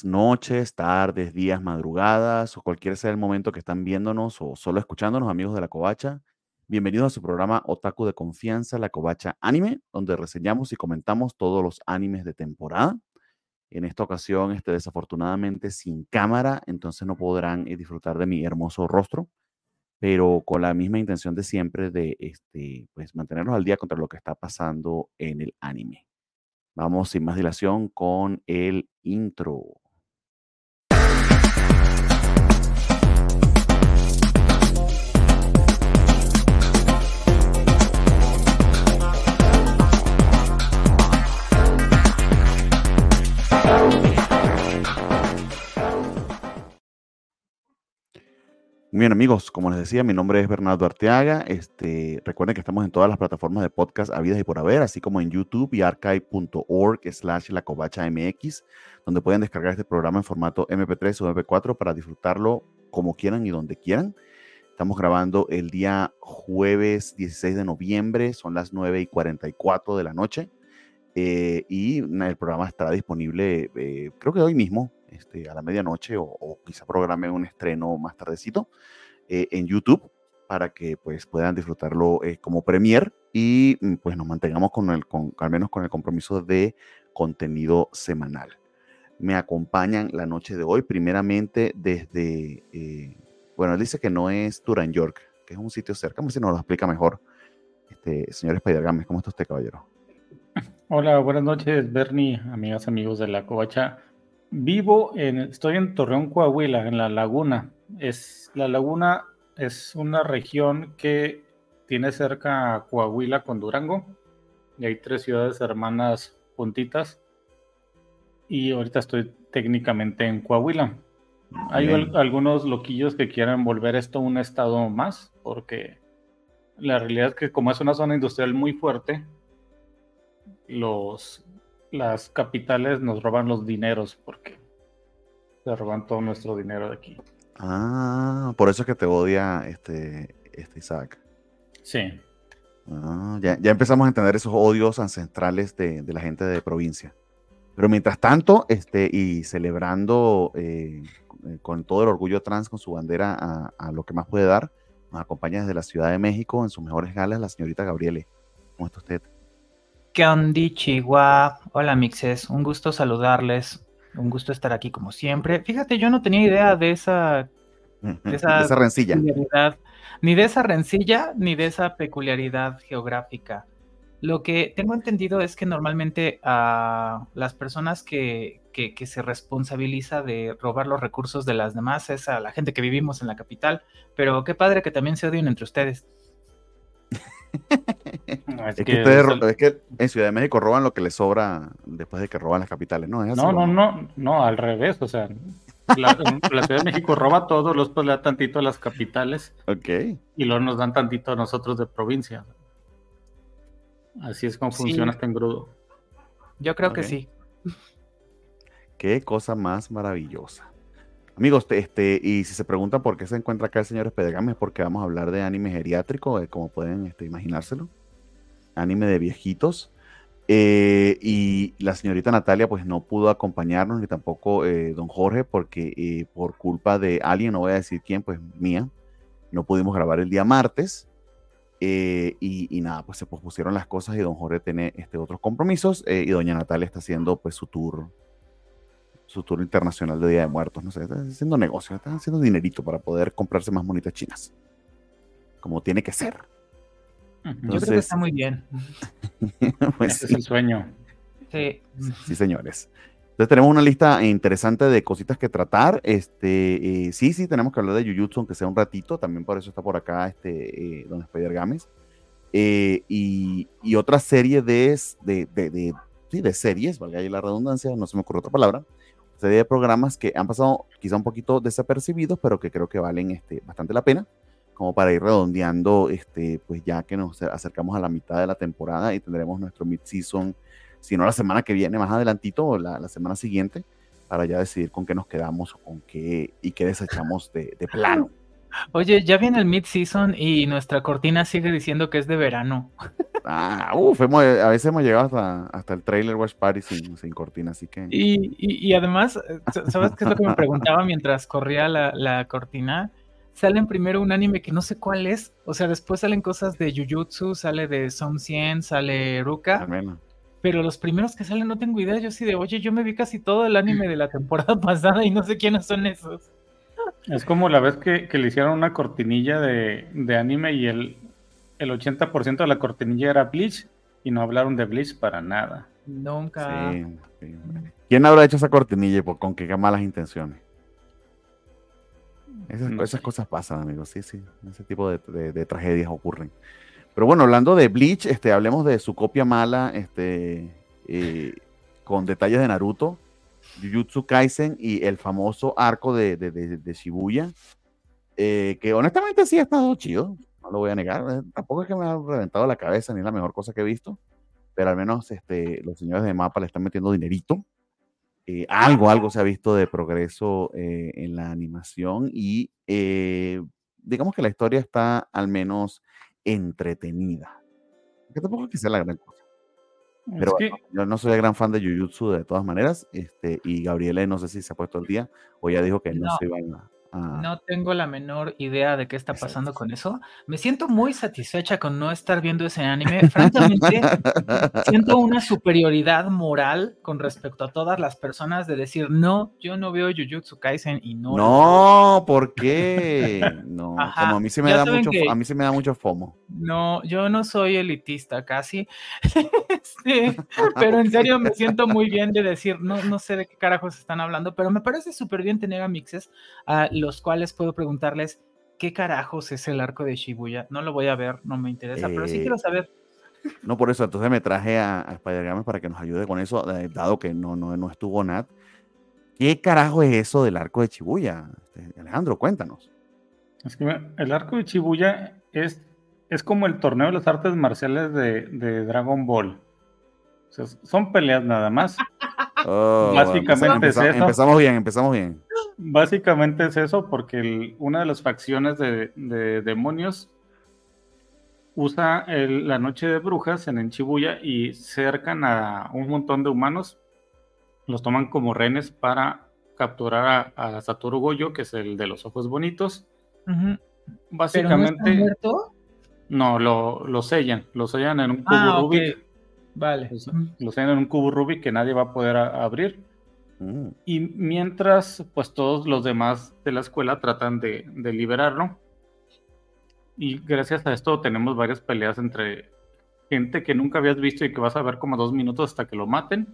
noches, tardes, días, madrugadas o cualquier sea el momento que están viéndonos o solo escuchándonos, amigos de la Covacha. Bienvenidos a su programa Otaku de Confianza, la Covacha Anime, donde reseñamos y comentamos todos los animes de temporada. En esta ocasión, este, desafortunadamente sin cámara, entonces no podrán eh, disfrutar de mi hermoso rostro, pero con la misma intención de siempre de este, pues, mantenernos al día contra lo que está pasando en el anime. Vamos sin más dilación con el intro. Bien, amigos, como les decía, mi nombre es Bernardo Arteaga. Este, recuerden que estamos en todas las plataformas de podcast habidas y por haber, así como en YouTube y archive.org slash la MX, donde pueden descargar este programa en formato MP3 o MP4 para disfrutarlo como quieran y donde quieran. Estamos grabando el día jueves 16 de noviembre, son las 9 y 44 de la noche. Eh, y el programa estará disponible, eh, creo que hoy mismo, este, a la medianoche o, quizá programe un estreno más tardecito eh, en YouTube para que pues puedan disfrutarlo como premier y mm, pues nos mantengamos con el, con, al menos con el compromiso de contenido semanal. Me acompañan la noche de hoy, primeramente desde, bueno, él dice que no es Duran York, que es un sitio cerca, a ver si nos lo explica mejor. Este, señor Spider Games, ¿cómo está usted, caballero? Hola, buenas noches, Bernie, amigas, amigos de la Covacha. Vivo en, estoy en Torreón, Coahuila, en la Laguna. Es, la Laguna es una región que tiene cerca a Coahuila con Durango. Y hay tres ciudades hermanas puntitas. Y ahorita estoy técnicamente en Coahuila. Hay algunos loquillos que quieren volver esto un estado más, porque la realidad es que como es una zona industrial muy fuerte, los, las capitales nos roban los dineros porque se roban todo nuestro dinero de aquí. Ah, por eso es que te odia este, este Isaac. Sí. Ah, ya, empezamos a entender esos odios ancestrales de, la gente de provincia. Pero mientras tanto, este, y celebrando eh, con todo el orgullo trans con su bandera a, a, lo que más puede dar, nos acompaña desde la Ciudad de México en sus mejores galas la señorita Gabriele. ¿Cómo está usted? ¿Qué onda, Chihuahua? Hola, mixes. Un gusto saludarles. Un gusto estar aquí como siempre. Fíjate, yo no tenía idea de esa, de esa, rencilla. Ni de esa rencilla, ni de esa peculiaridad geográfica. Lo que tengo entendido es que normalmente a las personas que, que, que, se responsabiliza de robar los recursos de las demás es a la gente que vivimos en la capital, pero qué padre que también se odien entre ustedes. es, que en Ciudad de México roban lo que les sobra después de que roban las capitales, ¿no? no, no, no, no, al revés, o sea, la, Ciudad de México roba todo, los pues le da tantito a las capitales. Ok. Y luego nos dan tantito a nosotros de provincia. Así es como funciona este engrudo. Yo creo que sí. Qué cosa más maravillosa. Amigos, este, y si se preguntan por qué se encuentra acá el señor Espedegame, es porque vamos a hablar de anime geriátrico, eh, como pueden este, imaginárselo. Anime de viejitos. Eh, y la señorita Natalia, pues no pudo acompañarnos, ni tampoco eh, don Jorge, porque por culpa de alguien, no voy a decir quién, pues mía, no pudimos grabar el día martes. Y, y, nada, pues se pospusieron las cosas y don Jorge tiene este, otros compromisos y doña Natalia está haciendo pues su tour su tour internacional de Día de Muertos, no sé, están haciendo negocio, están haciendo dinerito para poder comprarse más monitas chinas. Como tiene que ser. Yo creo que está muy bien. pues, es el sueño. Sí. sí, señores. Entonces tenemos una lista interesante de cositas que tratar. Este, eh, sí, sí, tenemos que hablar de Jujutsu, aunque sea un ratito. También por eso está por acá este, eh, Don Spider Games. Eh, y, y, otra serie de, de, de, sí, de series, valga ahí la redundancia, no se me ocurre otra palabra, serie de programas que han pasado quizá un poquito desapercibidos, pero que creo que valen este, bastante la pena, como para ir redondeando, este, pues ya que nos acercamos a la mitad de la temporada y tendremos nuestro mid-season, si no la semana que viene, más adelantito, o la, la, semana siguiente, para ya decidir con qué nos quedamos o con qué y qué desechamos de, de plano. Oye, ya viene el mid-season y nuestra cortina sigue diciendo que es de verano. Ah, uf, hemos- a veces hemos llegado hasta, hasta el trailer Watch Party sin, sin cortina, así que. Y, y- y además, eh, sa- ¿sabes qué es lo que me preguntaba mientras corría la, la cortina? Salen primero un anime que no sé cuál es, o sea, después salen cosas de Jujutsu, sale de Som 100, sale Ruka, pero los primeros que salen no tengo idea, yo sí de, oye, yo me vi casi todo el anime de la temporada pasada y no sé quiénes son esos. Es como la vez que, que le hicieron una cortinilla de, de anime y el, el 80% de la cortinilla era Bleach y no hablaron de Bleach para nada. Nunca. Sí, sí. ¿Quién habrá hecho esa cortinilla y con qué malas intenciones? Esas, No esas cosas pasan, amigos. Sí, sí. Ese tipo de, de- de tragedias ocurren. Pero bueno, hablando de Bleach, este, hablemos de su copia mala, este, eh, con detalles de Naruto, Jujutsu Kaisen y el famoso arco de, de- de- de Shibuya, eh, que honestamente sí ha estado chido, no lo voy a negar. eh, tampoco es que me ha reventado la cabeza ni es la mejor cosa que he visto, pero al menos este, los señores de mapa le están metiendo dinerito. Eh, algo, algo se ha visto de progreso eh, en la animación y eh, digamos que la historia está al menos entretenida. Que tampoco es que sea la gran cosa. Pero bueno, yo no soy el gran fan de Jujutsu de todas maneras, este, y Gabriela no sé si se ha puesto al día o ya dijo que no, No. se iban a... a- No tengo la menor idea de qué está Exacto. pasando con eso. Me siento muy satisfecha con no estar viendo ese anime. Francamente, siento una superioridad moral con respecto a todas las personas de decir, no, yo no veo Jujutsu Kaisen y no. No, ¿por qué? No, Ajá, como a mí se me ya da mucho, a mí se me da mucho fomo. No, yo no soy elitista casi, Este, pero en serio me siento muy bien de decir, no, no sé de qué carajos están hablando, pero me parece súper bien tener a mixes a los cuales puedo preguntarles qué carajos es el arco de Shibuya. No lo voy a ver, no me interesa, pero sí Eh, quiero saber. No por eso, entonces me traje a, a Spider Games para que nos ayude con eso, eh, dado que no, no, no estuvo Nat. ¿Qué carajo es eso del arco de Chibuya? Alejandro, cuéntanos. es que el arco de Shibuya es, es como el torneo de las artes marciales de, de Dragon Ball. O sea, son peleas nada más. Oh, Básicamente es empeza- eso. empezamos bien, empezamos bien. Básicamente es eso, porque el- una de las facciones de, de demonios usa el- la noche de brujas en Shibuya y cercan a un montón de humanos, los toman como rehenes para capturar a, a Satoru Goyo, que es el de los ojos bonitos. Ujú, ¿Pero no está Básicamente, muerto? no, lo, lo sellan, lo sellan en un cubo Ah, ok. Vale. lo se- lo sellan en un cubo Rubik que nadie va a poder a- abrir. Mm, Y mientras, pues todos los demás de la escuela tratan de, de liberarlo. Y gracias a esto tenemos varias peleas entre gente que nunca habías visto y que vas a ver como dos minutos hasta que lo maten.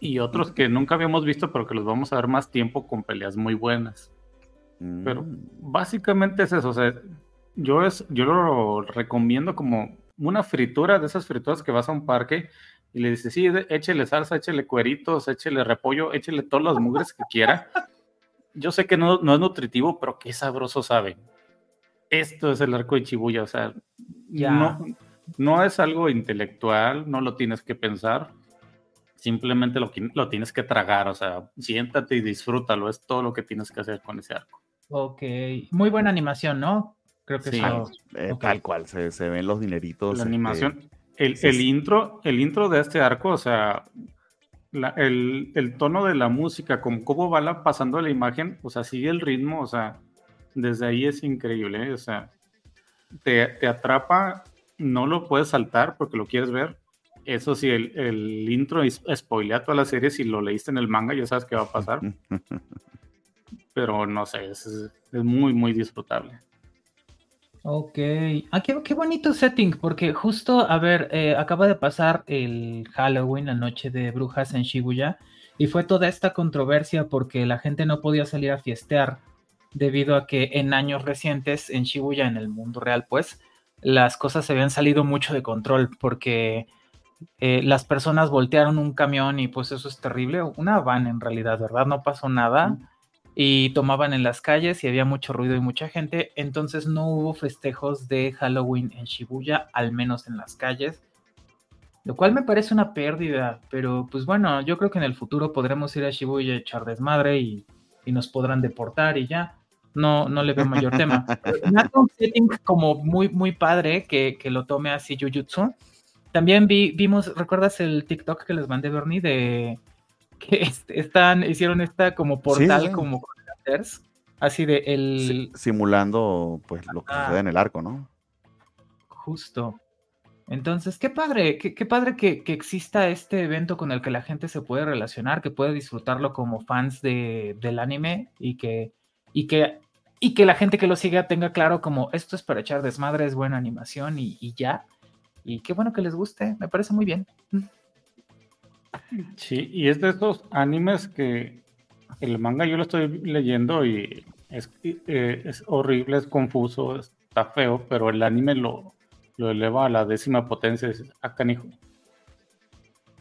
Y otros que nunca habíamos visto, pero que los vamos a ver más tiempo con peleas muy buenas. Pero mm. básicamente es eso. O sea, yo, es, yo lo recomiendo como una fritura de esas frituras que vas a un parque y le dices, sí, échele salsa, échele cueritos, échele repollo, échele todas las mugres que quiera. Yo sé que no, no es nutritivo, pero qué sabroso sabe. Esto es el arco de Chibuya, o sea, Ya. no, no es algo intelectual, no lo tienes que pensar, simplemente lo, lo tienes que tragar, o sea, siéntate y disfrútalo, es todo lo que tienes que hacer con ese arco. Ok. Muy buena animación, ¿no? Creo que Sí. eso. Eh. Tal cual, se, se ven los dineritos. la este, animación. El, sí, el sí. intro, el intro de este arco, o sea, la- el, el tono de la música, como cómo va la- pasando la imagen, o sea, sigue el ritmo, o sea, desde ahí es increíble, ¿eh? o sea, te, te atrapa, no lo puedes saltar porque lo quieres ver. Eso sí, el, el intro es- spoilea toda la serie, si lo leíste en el manga ya sabes qué va a pasar, pero no sé, es, es muy, muy disfrutable. Ok. Ah, qué, qué bonito setting, porque justo, a ver, eh, acaba de pasar el Halloween, la noche de brujas en Shibuya, y fue toda esta controversia porque la gente no podía salir a fiestear debido a que en años recientes en Shibuya, en el mundo real, pues, las cosas se habían salido mucho de control porque eh, las personas voltearon un camión y pues eso es terrible, una van en realidad, ¿verdad? No pasó nada y tomaban en las calles y había mucho ruido y mucha gente, entonces no hubo festejos de Halloween en Shibuya, al menos en las calles, lo cual me parece una pérdida, pero pues bueno, yo creo que en el futuro podremos ir a Shibuya a echar desmadre y, y nos podrán deportar y ya. No, no le veo mayor tema. Un setting como muy, muy padre que, que lo tome así Jujutsu. También vi, vimos, ¿recuerdas el TikTok que les mandé, Bernie? De que están, hicieron esta como portal, como así de el... simulando pues lo que sucede en el arco, ¿no? Justo. Entonces, qué padre, qué, padre que, exista este evento con el que la gente se puede relacionar, que puede disfrutarlo como fans de, del anime y que, y, que, y que la gente que lo siga tenga claro como esto es para echar desmadre, es buena animación y, y ya. Y qué bueno que les guste, me parece muy bien. Sí, y es de esos animes que el manga yo lo estoy leyendo y es, eh, es horrible, es confuso, está feo, pero el anime lo, lo eleva a la décima potencia. Acá, hijo.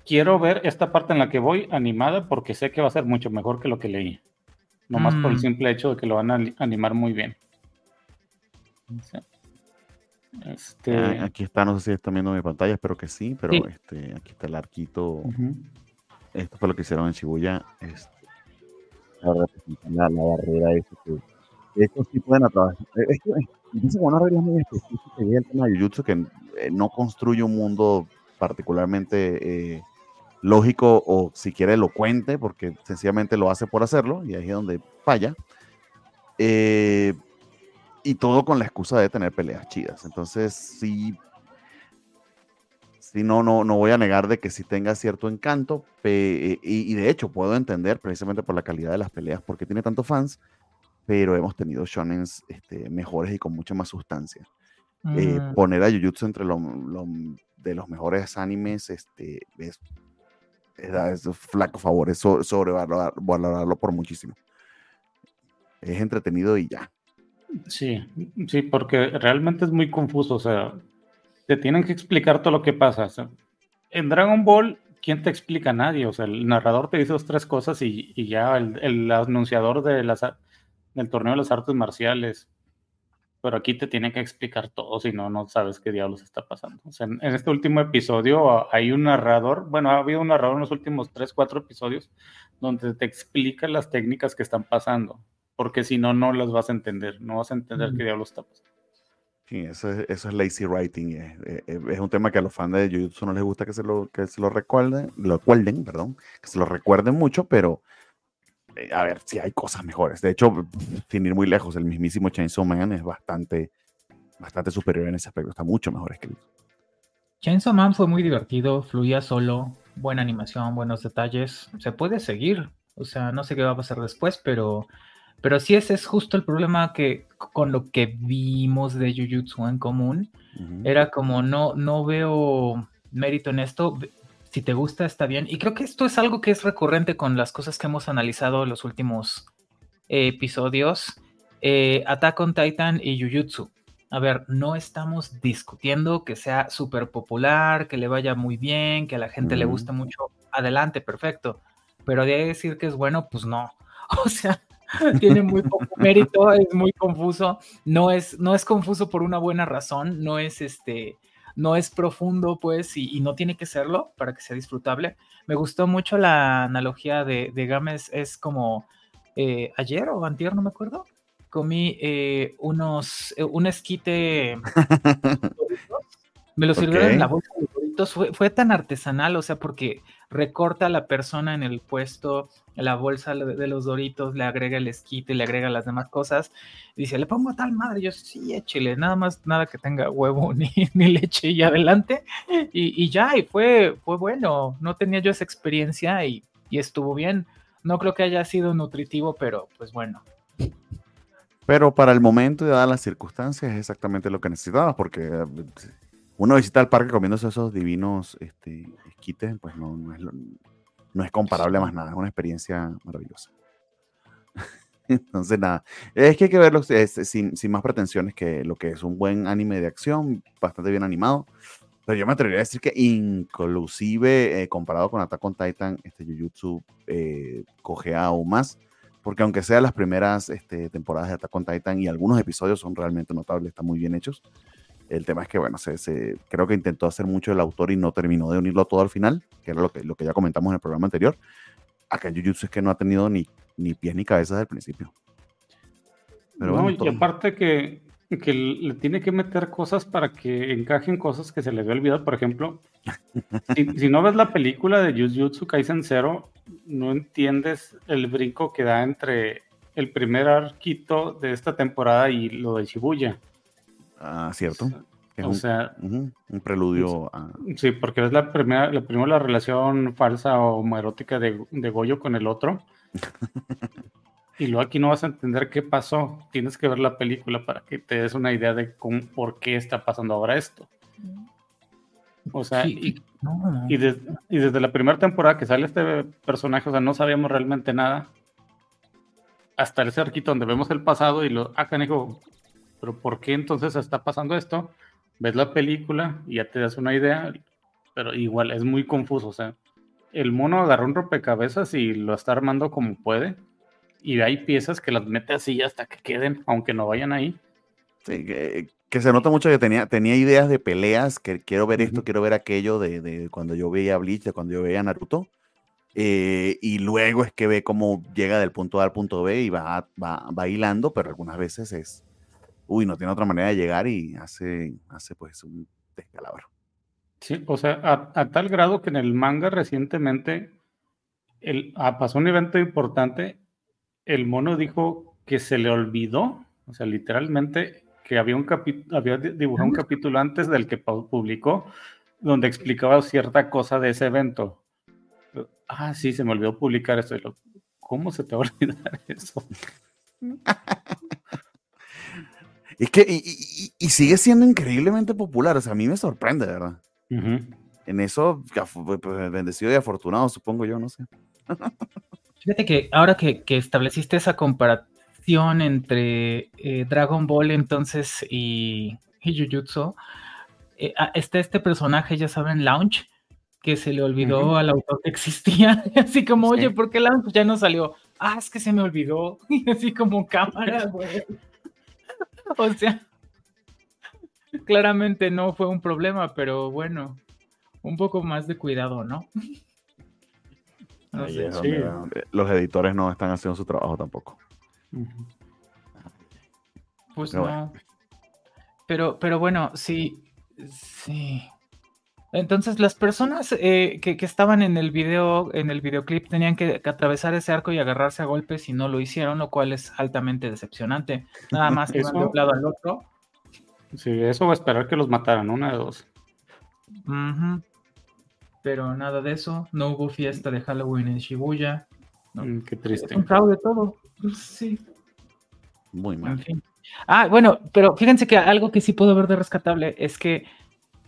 Quiero ver esta parte en la que voy animada porque sé que va a ser mucho mejor que lo que leí. Nomás por el mm. simple hecho de que lo van a animar muy bien. Este... Ah, aquí está, no sé si están viendo mi pantalla, espero que sí, pero Este, aquí está el arquito. Esto fue lo que hicieron en Shibuya. Este, la, la, barrera esa que estos sí pueden atravesar. Es que dice una regla muy específica y el tema de Jujutsu que eh, no construye un mundo particularmente eh, lógico o siquiera elocuente, porque sencillamente lo hace por hacerlo, y ahí es donde falla. Eh, y todo con la excusa de tener peleas chidas. Entonces, sí, sí no, no, no voy a negar de que sí tenga cierto encanto, y, y, de hecho puedo entender precisamente por la calidad de las peleas, porque tiene tantos fans, pero hemos tenido shonens este, mejores y con mucha más sustancia. Eh, mm. poner a Jujutsu entre los de los mejores animes este, es, es, flaco favor, es sobrevalorarlo por muchísimo. Es entretenido y ya. Sí, sí, porque realmente es muy confuso, o sea, te tienen que explicar todo lo que pasa. en Dragon Ball, ¿quién te explica? Nadie, o sea, el narrador te dice dos, tres cosas y, ya el, anunciador del torneo de las artes marciales. Pero aquí te tiene que explicar todo, si no, no sabes qué diablos está pasando. en, este último episodio ah, hay un narrador, bueno, ha habido un narrador en los últimos tres, cuatro episodios, donde te explica las técnicas que están pasando, porque si no, no las vas a entender, no vas a entender qué diablos está pasando. Sí, eso es, eso es lazy writing. Es, eh, eh, es, un tema que a los fans de Jujutsu no les gusta que se lo, que se lo recuerden, lo recuerden, perdón, que se lo recuerden mucho, pero eh, a ver, si hay cosas mejores. De hecho, sin ir muy lejos, el mismísimo Chainsaw Man es bastante, bastante superior en ese aspecto. Está mucho mejor escrito. Chainsaw Man fue muy divertido, fluía solo, buena animación, buenos detalles. Se puede seguir. O sea, no sé qué va a pasar después, pero, pero sí ese es justo el problema que con lo que vimos de Jujutsu en común. Era como no, no veo mérito en esto si te gusta, está bien. Y creo que esto es algo que es recurrente con las cosas que hemos analizado en los últimos episodios. Eh, Attack on Titan y Jujutsu. A ver, no estamos discutiendo que sea súper popular, que le vaya muy bien, que a la gente le guste mucho. Adelante, perfecto. Pero de decir que es bueno, pues no. O sea, tiene muy poco mérito, es muy confuso. No es, no es confuso por una buena razón, no es este no es profundo, pues, y, no tiene que serlo para que sea disfrutable. Me gustó mucho la analogía de, de Games, es como eh, ayer o antier, no me acuerdo, comí eh, unos, eh, un esquite, me lo sirvieron en la bolsa de fue, tan artesanal, o sea, porque recorta a la persona en el puesto, la bolsa de los doritos, le agrega el esquite, le agrega las demás cosas. dice, le pongo a tal madre. yo, sí, échele, nada más, nada que tenga huevo ni, ni leche y adelante. Y, ya, y fue, fue bueno. No tenía yo esa experiencia y, y estuvo bien. No creo que haya sido nutritivo, pero pues bueno. Pero para el momento y dadas las circunstancias es exactamente lo que necesitaba, porque uno visita el parque comiéndose esos divinos este, esquites, pues no, no, es, comparable a más nada, es una experiencia maravillosa. Entonces, nada, es que hay que verlo sin, sin, más pretensiones que lo que es un buen anime de acción, bastante bien animado. Pero yo me atrevería a decir que inclusive eh, comparado con Attack on Titan, este Jujutsu eh, coge aún más, porque aunque sean las primeras este, temporadas de Attack on Titan y algunos episodios son realmente notables, están muy bien hechos, el tema es que, bueno, se, creo que intentó hacer mucho el autor y no terminó de unirlo todo al final, que era lo que, lo que ya comentamos en el programa anterior. Acá en Jujutsu es que no ha tenido ni, ni pies ni cabeza desde el principio. Pero no, y aparte que que le tiene que meter cosas para que encajen cosas que se le había olvidado. Por ejemplo, si, no ves la película de Jujutsu Kaisen Zero, no entiendes el brinco que da entre el primer arquito de esta temporada y lo de Shibuya. Ah, cierto. o sea, un preludio a... Sí, porque es la primera, la primera relación falsa o erótica de, de Goyo con el otro. y luego aquí no vas a entender qué pasó. Tienes que ver la película para que te des una idea de cómo, por qué está pasando ahora esto. O sea, y, desde la primera temporada que sale este personaje, o sea, no sabíamos realmente nada. Hasta ese arquito donde vemos el pasado y lo, ah, canijo, pero ¿por qué entonces está pasando esto? Ves la película y ya te das una idea, pero igual es muy confuso. O sea, el mono agarró un rompecabezas y lo está armando como puede y hay piezas que las mete así hasta que queden, aunque no vayan ahí. Sí, que, se nota mucho que tenía, tenía ideas de peleas, que quiero ver esto, quiero ver aquello de, cuando yo veía Bleach, de cuando yo veía Naruto. Eh, y luego es que ve cómo llega del punto A al punto B y va, va, va hilando, pero algunas veces es, uy, no tiene otra manera de llegar y hace, hace pues un descalabro. Sí, o sea, a, tal grado que en el manga recientemente el, ah, pasó un evento importante el mono dijo que se le olvidó, o sea, literalmente, que había, un había dibujado un capítulo antes del que publicó, donde explicaba cierta cosa de ese evento. Ah, sí, se me olvidó publicar esto. ¿Cómo se te va a olvidar eso? Es que, y, sigue siendo increíblemente popular, o sea, a mí me sorprende, ¿verdad? En eso, pues, bendecido y afortunado, supongo yo, no sé. Fíjate que ahora que, estableciste esa comparación entre eh, Dragon Ball entonces y, Jujutsu, eh, ah, está este personaje, ya saben, Launch, que se le olvidó al autor que existía, así como, oye, ¿por qué Launch ya no salió? Ah, es que se me olvidó, y así como cámara, güey. o sea, claramente no fue un problema, pero bueno, un poco más de cuidado, ¿no? Los editores no están haciendo su trabajo tampoco. Pues no. Pero, pero bueno, sí. Sí. Entonces las personas eh, que, estaban en el video, en el videoclip, tenían que, atravesar ese arco y agarrarse a golpes y no lo hicieron, lo cual es altamente decepcionante. Nada más que van de un lado al otro. Sí, eso va a esperar que los mataran, una de dos pero nada de eso. No hubo fiesta de Halloween en Shibuya. Mm, qué triste. Un fraude todo. Sí. Muy mal. Ah, bueno, pero fíjense que algo que sí puedo ver de rescatable es que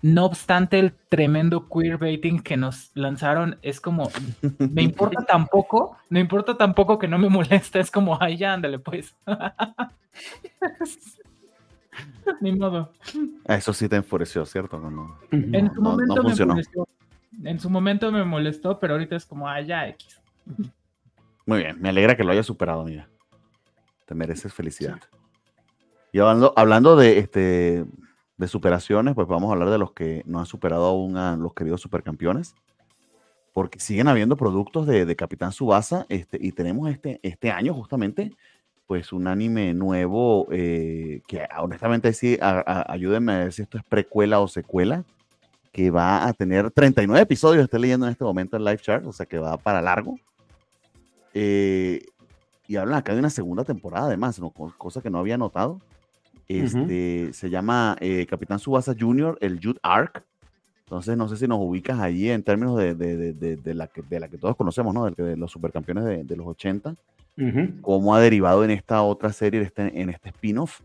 no obstante el tremendo queerbaiting que nos lanzaron, es como, me importa tampoco, no importa tampoco que no me molesta, es como, ay, ya, ándale, pues. Ni modo. Eso sí te enfureció, ¿cierto? No, en su momento me enfureció en su momento me molestó, pero ahorita es como, ah, ya, X. Muy bien, me alegra que lo hayas superado, mira. Te mereces felicidad. Y hablando, hablando de, este, de superaciones, pues vamos a hablar de los que no han superado aún a los queridos supercampeones. Porque siguen habiendo productos de, de Capitán Subasa este, y tenemos este, este año justamente pues un anime nuevo eh, que honestamente sí, ayúdenme a ver si esto es precuela o secuela que va a tener 39 episodios, estoy leyendo en este momento en Live Chart, o sea que va para largo. Eh, y hablan acá de una segunda temporada, además, ¿no? cosa que no había notado. Este, Se llama eh, Capitán Subasa Jr., el Jude Arc. Entonces, no sé si nos ubicas allí en términos de, de, de, de la, que, de la que todos conocemos, ¿no? De, los supercampeones de, los 80. Cómo ha derivado en esta otra serie, este, en este spin-off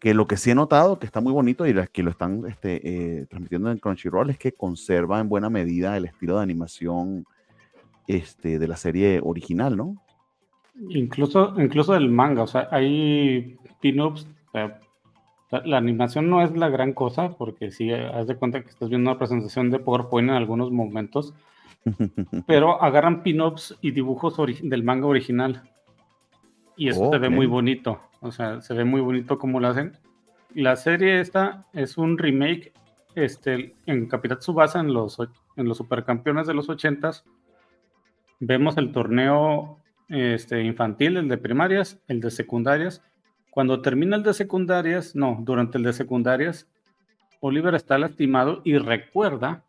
que lo que sí he notado, que está muy bonito y que lo están este, eh, transmitiendo en Crunchyroll, es que conserva en buena medida el estilo de animación este, de la serie original, ¿no? Incluso, incluso del manga, o sea, hay pin-ups. La, animación no es la gran cosa, porque sí, haz de cuenta que estás viendo una presentación de PowerPoint en algunos momentos, pero agarran pin-ups y dibujos del manga original. Y eso se ve muy bonito. O sea, se ve muy bonito cómo lo hacen. La serie esta es un remake este, en Capitán Subasa en los, en los supercampeones de los 80s. Vemos el torneo este, infantil, el de primarias, el de secundarias Cuando termina el de secundarias, no, durante el de secundarias, Oliver está lastimado y recuerda,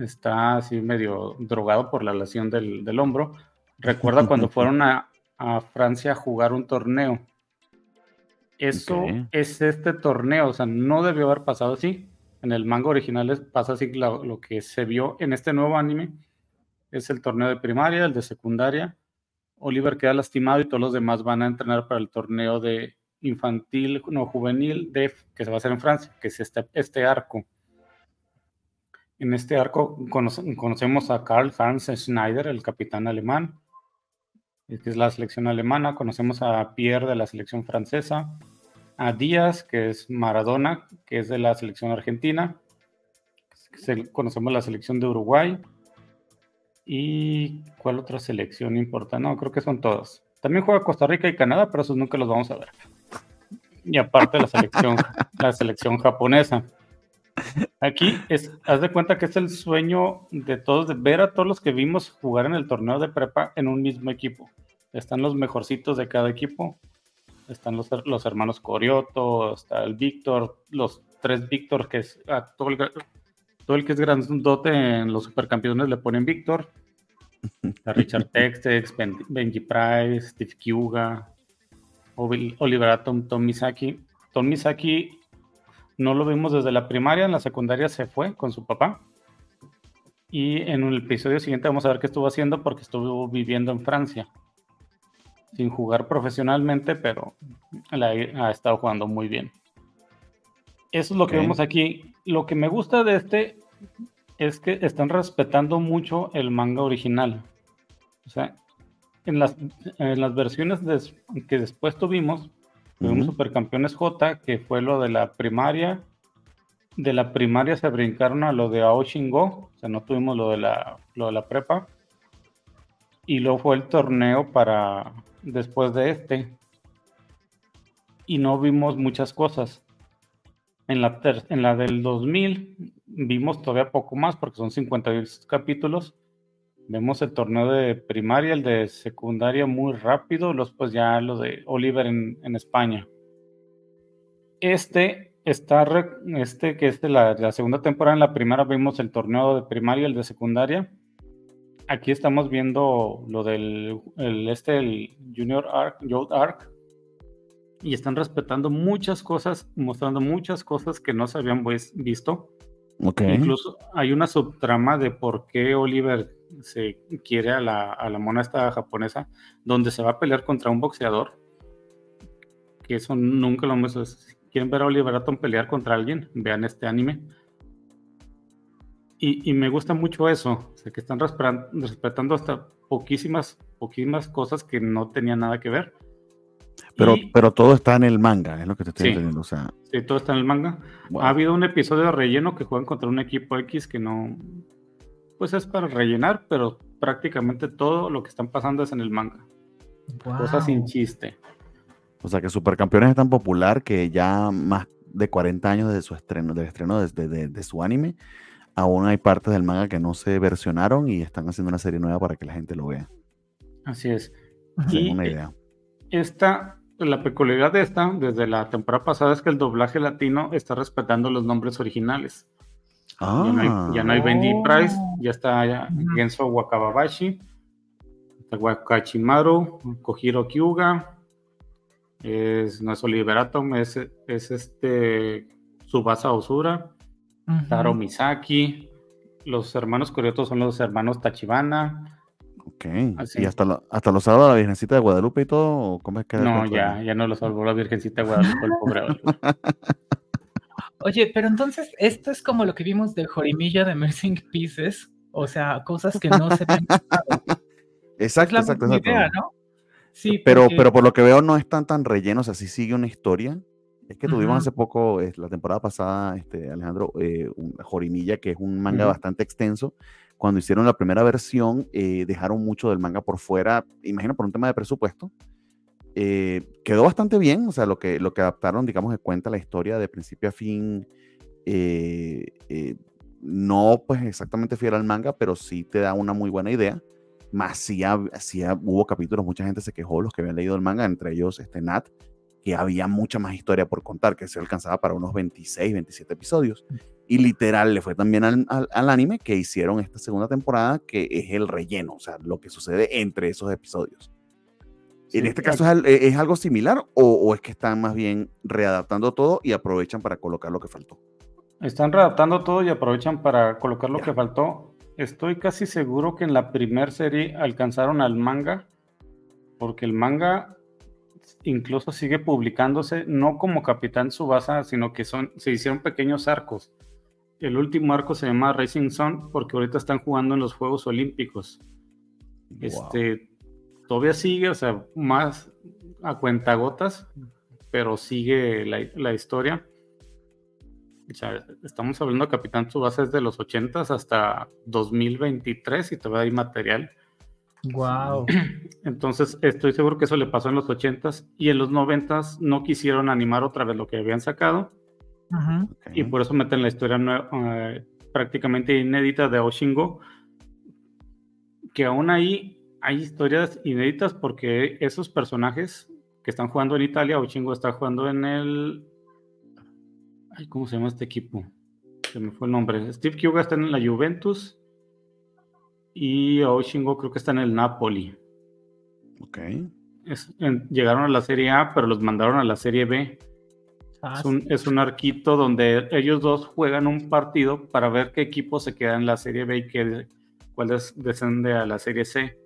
está así medio drogado por la lesión del, hombro, recuerda cuando fueron a, Francia a jugar un torneo. Eso es este torneo, o sea, no debió haber pasado así. En el manga original pasa así lo que se vio en este nuevo anime. Es el torneo de primaria, el de secundaria. Oliver queda lastimado y todos los demás van a entrenar para el torneo de infantil, no juvenil, que se va a hacer en Francia, que es este, este arco. En este arco conocemos a Karl Hans Schneider, el capitán alemán, que es la selección alemana. Conocemos a Pierre de la selección francesa, a Díaz, que es Maradona, que es de la selección argentina. Conocemos la selección de Uruguay. ¿Y cuál otra selección importa? No, creo que son todas. También juega Costa Rica y Canadá, pero esos nunca los vamos a ver y aparte la selección, la selección japonesa. Aquí es, haz de cuenta que es el sueño de todos, de ver a todos los que vimos jugar en el torneo de prepa en un mismo equipo. Están los mejorcitos de cada equipo. Están los, los hermanos Corioto, está el Víctor, los tres Víctor, que es ah, todo, el, todo el que es grandote en los supercampeones le ponen Víctor. A Richard Textex, Benji Price, Steve Kyuga, Oliver Tom, Tom Misaki. Tom Misaki no lo vimos desde la primaria, en la secundaria se fue con su papá. Y en el episodio siguiente vamos a ver qué estuvo haciendo porque estuvo viviendo en Francia. Sin jugar profesionalmente, pero ha estado jugando muy bien. Eso es lo que vemos aquí. Lo que me gusta de este es que están respetando mucho el manga original. O sea, en las, en las versiones que después tuvimos, tuvimos Supercampeones J, que fue lo de la primaria. De la primaria se brincaron a lo de Aoshingo, o sea, no tuvimos lo de la, lo de la prepa. Y luego fue el torneo para después de este. Y no vimos muchas cosas. En la, en la del 2000 vimos todavía poco más porque son 52 capítulos Vemos el torneo de primaria, el de secundaria muy rápido, los pues ya lo de Oliver en, España. Este está, este que es de la, segunda temporada, en la primera vimos el torneo de primaria, el de secundaria. Aquí estamos viendo lo del este, el Junior Arc, Youth Arc, y están respetando muchas cosas, mostrando muchas cosas que no se habían visto. Incluso hay una subtrama de por qué Oliver se quiere a la, a la mona esta japonesa, donde se va a pelear contra un boxeador. Que eso nunca lo hemos. Si quieren ver a Oliver Atom pelear contra alguien, vean este anime. Y, me gusta mucho eso, o que están respetando, hasta poquísimas, poquísimas cosas que no tenían nada que ver. Pero, pero todo está en el manga, es lo que te estoy entendiendo. O sea, sí, todo está en el manga. Ha habido un episodio de relleno que juegan contra un equipo X que no, pues es para rellenar, pero prácticamente todo lo que están pasando es en el manga. Cosas sin chiste. O sea que Supercampeones es tan popular que ya más de 40 años de su estreno, del estreno de, de, su anime, aún hay partes del manga que no se versionaron y están haciendo una serie nueva para que la gente lo vea. Así es. Y una idea. Esta, la peculiaridad de esta, desde la temporada pasada, es que el doblaje latino está respetando los nombres originales. Ya, no hay, Bendy ah. Price, ya está Genso Wakababashi, Wakachimaru, Kojiro Kyuga, es, no es Oliver Atom, es, es este Subasa Osura, Taro Misaki, los hermanos Corioto son los hermanos Tachibana. Ok, ¿y hasta, hasta lo salva la Virgencita de Guadalupe y todo? ¿Cómo es que no, ya, ya no lo salvó la Virgencita de Guadalupe, el pobre Oye, pero entonces, esto es como lo que vimos de Jorimilla de Mersing Pieces, o sea, cosas que no se ven. exacto, es exacto, Idea, ¿no? Sí, pero, pero por lo que veo no están tan rellenos, así sigue una historia. Es que tuvimos hace poco, la temporada pasada, este, Alejandro, eh, Jorimilla, que es un manga bastante extenso. Cuando hicieron la primera versión, eh, dejaron mucho del manga por fuera, imagino por un tema de presupuesto. Eh, quedó bastante bien, o sea, lo que, lo que adaptaron, digamos, de cuenta la historia de principio a fin, eh, eh, no pues exactamente fiel al manga, pero sí te da una muy buena idea. más sí, hubo capítulos, mucha gente se quejó, los que habían leído el manga, entre ellos este Nat, que había mucha más historia por contar, que se alcanzaba para unos 26, 27 episodios. Y literal le fue también al, al, anime que hicieron esta segunda temporada, que es el relleno, o sea, lo que sucede entre esos episodios. ¿En este caso es, algo similar o, o, es que están más bien readaptando todo y aprovechan para colocar lo que faltó? Están readaptando todo y aprovechan para colocar lo que faltó. Estoy casi seguro que en la primera serie alcanzaron al manga, porque el manga incluso sigue publicándose, no como Capitán Subasa, sino que son, se hicieron pequeños arcos. El último arco se llama Racing Sun porque ahorita están jugando en los Juegos Olímpicos. Este, todavía sigue, o sea, más a cuentagotas, pero sigue la, la historia. estamos hablando de Capitán Tsubasa desde los 80 hasta 2023 y todavía hay material. Wow. Entonces, estoy seguro que eso le pasó en los 80s y en los 90s no quisieron animar otra vez lo que habían sacado. Y por eso meten la historia eh, prácticamente inédita de Oshingo. Que aún ahí hay historias inéditas porque esos personajes que están jugando en Italia, Oshingo está jugando en el. ¿Cómo se llama este equipo? Se me fue el nombre. Steve Kyuga está en la Juventus y Oshingo creo que está en el Napoli. Ok. llegaron a la Serie A, pero los mandaron a la Serie B. Ah, es, un, arquito donde ellos dos juegan un partido para ver qué equipo se queda en la Serie B y qué, cuál desciende a la Serie C.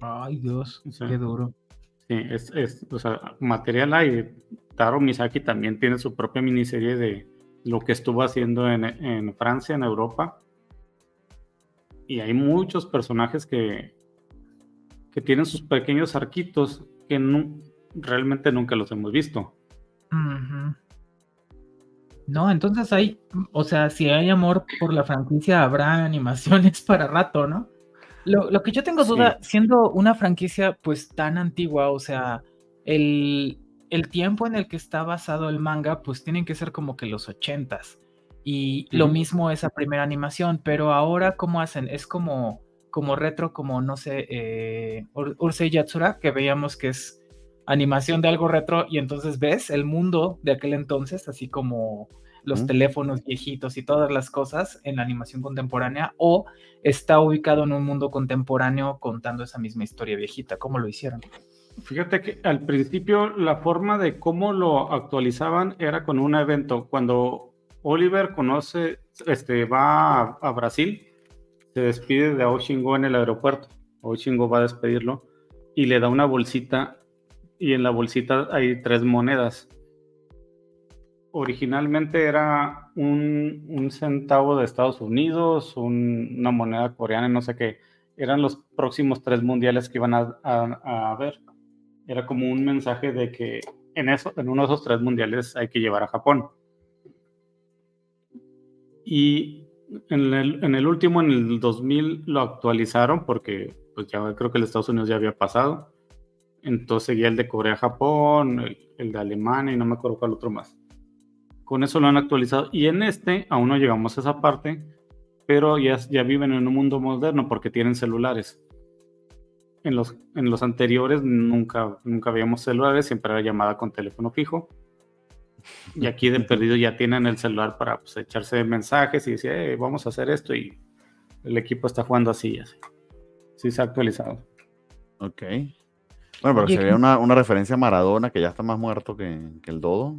Ay, Dios, qué duro. Sí, es, es o sea, material hay. Taro Misaki también tiene su propia miniserie de lo que estuvo haciendo en, en Francia, en Europa y hay muchos personajes que, que tienen sus pequeños arquitos que realmente nunca los hemos visto. No, entonces hay, o sea, si hay amor por la franquicia, habrá animaciones para rato, ¿no? Lo, que yo tengo duda, siendo una franquicia pues tan antigua, o sea, el, el, tiempo en el que está basado el manga, pues tienen que ser como que los ochentas. Y lo mismo esa primera animación, pero ahora ¿cómo hacen? Es como, como retro, como no sé, eh, Ursei Yatsura, que veíamos que es animación de algo retro y entonces ves el mundo de aquel entonces, así como los teléfonos viejitos y todas las cosas en la animación contemporánea, o está ubicado en un mundo contemporáneo contando esa misma historia viejita, ¿cómo lo hicieron? Fíjate que al principio la forma de cómo lo actualizaban era con un evento. Cuando Oliver conoce, este, va a, Brasil, se despide de Oshingo en el aeropuerto. Oshingo va a despedirlo y le da una bolsita y en la bolsita hay tres monedas. Originalmente era un, centavo de Estados Unidos, una moneda coreana, no sé qué. Eran los próximos tres mundiales que iban a, a, ver. Era como un mensaje de que en, eso, en uno de esos tres mundiales hay que llevar a Japón. Y en el, último, en el 2000, lo actualizaron porque pues ya creo que el Estados Unidos ya había pasado. Entonces seguía el de Corea-Japón, el, de Alemania y no me acuerdo cuál otro más. Con eso lo han actualizado. Y en este aún no llegamos a esa parte, pero ya, ya viven en un mundo moderno porque tienen celulares. En los, en los anteriores nunca, nunca habíamos celulares, siempre era llamada con teléfono fijo. Y aquí de perdido ya tienen el celular para pues, echarse mensajes y decir, vamos a hacer esto y el equipo está jugando así así. Sí se ha actualizado. Ok. Bueno, pero sería una, una, referencia a Maradona que ya está más muerto que, el Dodo.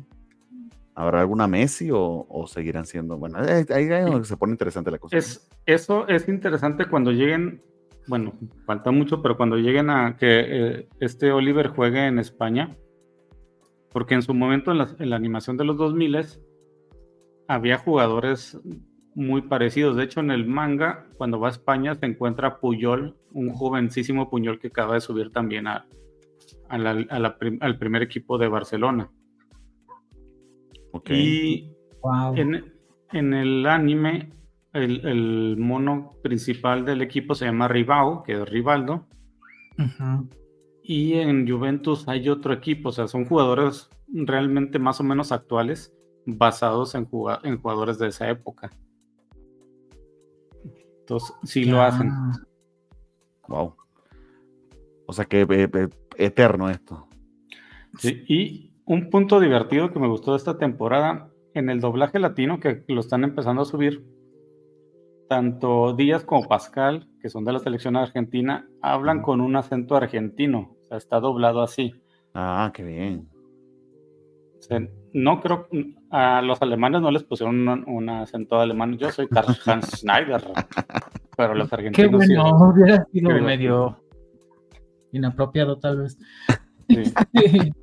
¿Habrá alguna Messi o, seguirán siendo? Bueno, ahí, se pone interesante la cosa. Es, eso es interesante cuando lleguen, bueno, falta mucho, pero cuando lleguen a que eh, este Oliver juegue en España, porque en su momento, en la, animación de los 2000 había jugadores muy parecidos. De hecho, en el manga, cuando va a España, se encuentra Puyol, un jovencísimo Puyol que acaba de subir también a, al primer equipo de Barcelona. Y en, el anime, el, mono principal del equipo se llama Ribao, que es Rivaldo. Y en Juventus hay otro equipo, o sea, son jugadores realmente más o menos actuales, basados en, jugadores de esa época. Entonces, sí lo hacen. Wow. O sea que eh, eh, eterno esto. Sí, y un punto divertido que me gustó de esta temporada, en el doblaje latino que lo están empezando a subir, tanto Díaz como Pascal, que son de la selección argentina, hablan con un acento argentino. O sea, está doblado así. Ah, qué bien. no creo, a los alemanes no les pusieron un, acento alemán. Yo soy Karl Hans Schneider, pero los argentinos. Qué bueno, hubiera sido medio inapropiado, tal vez.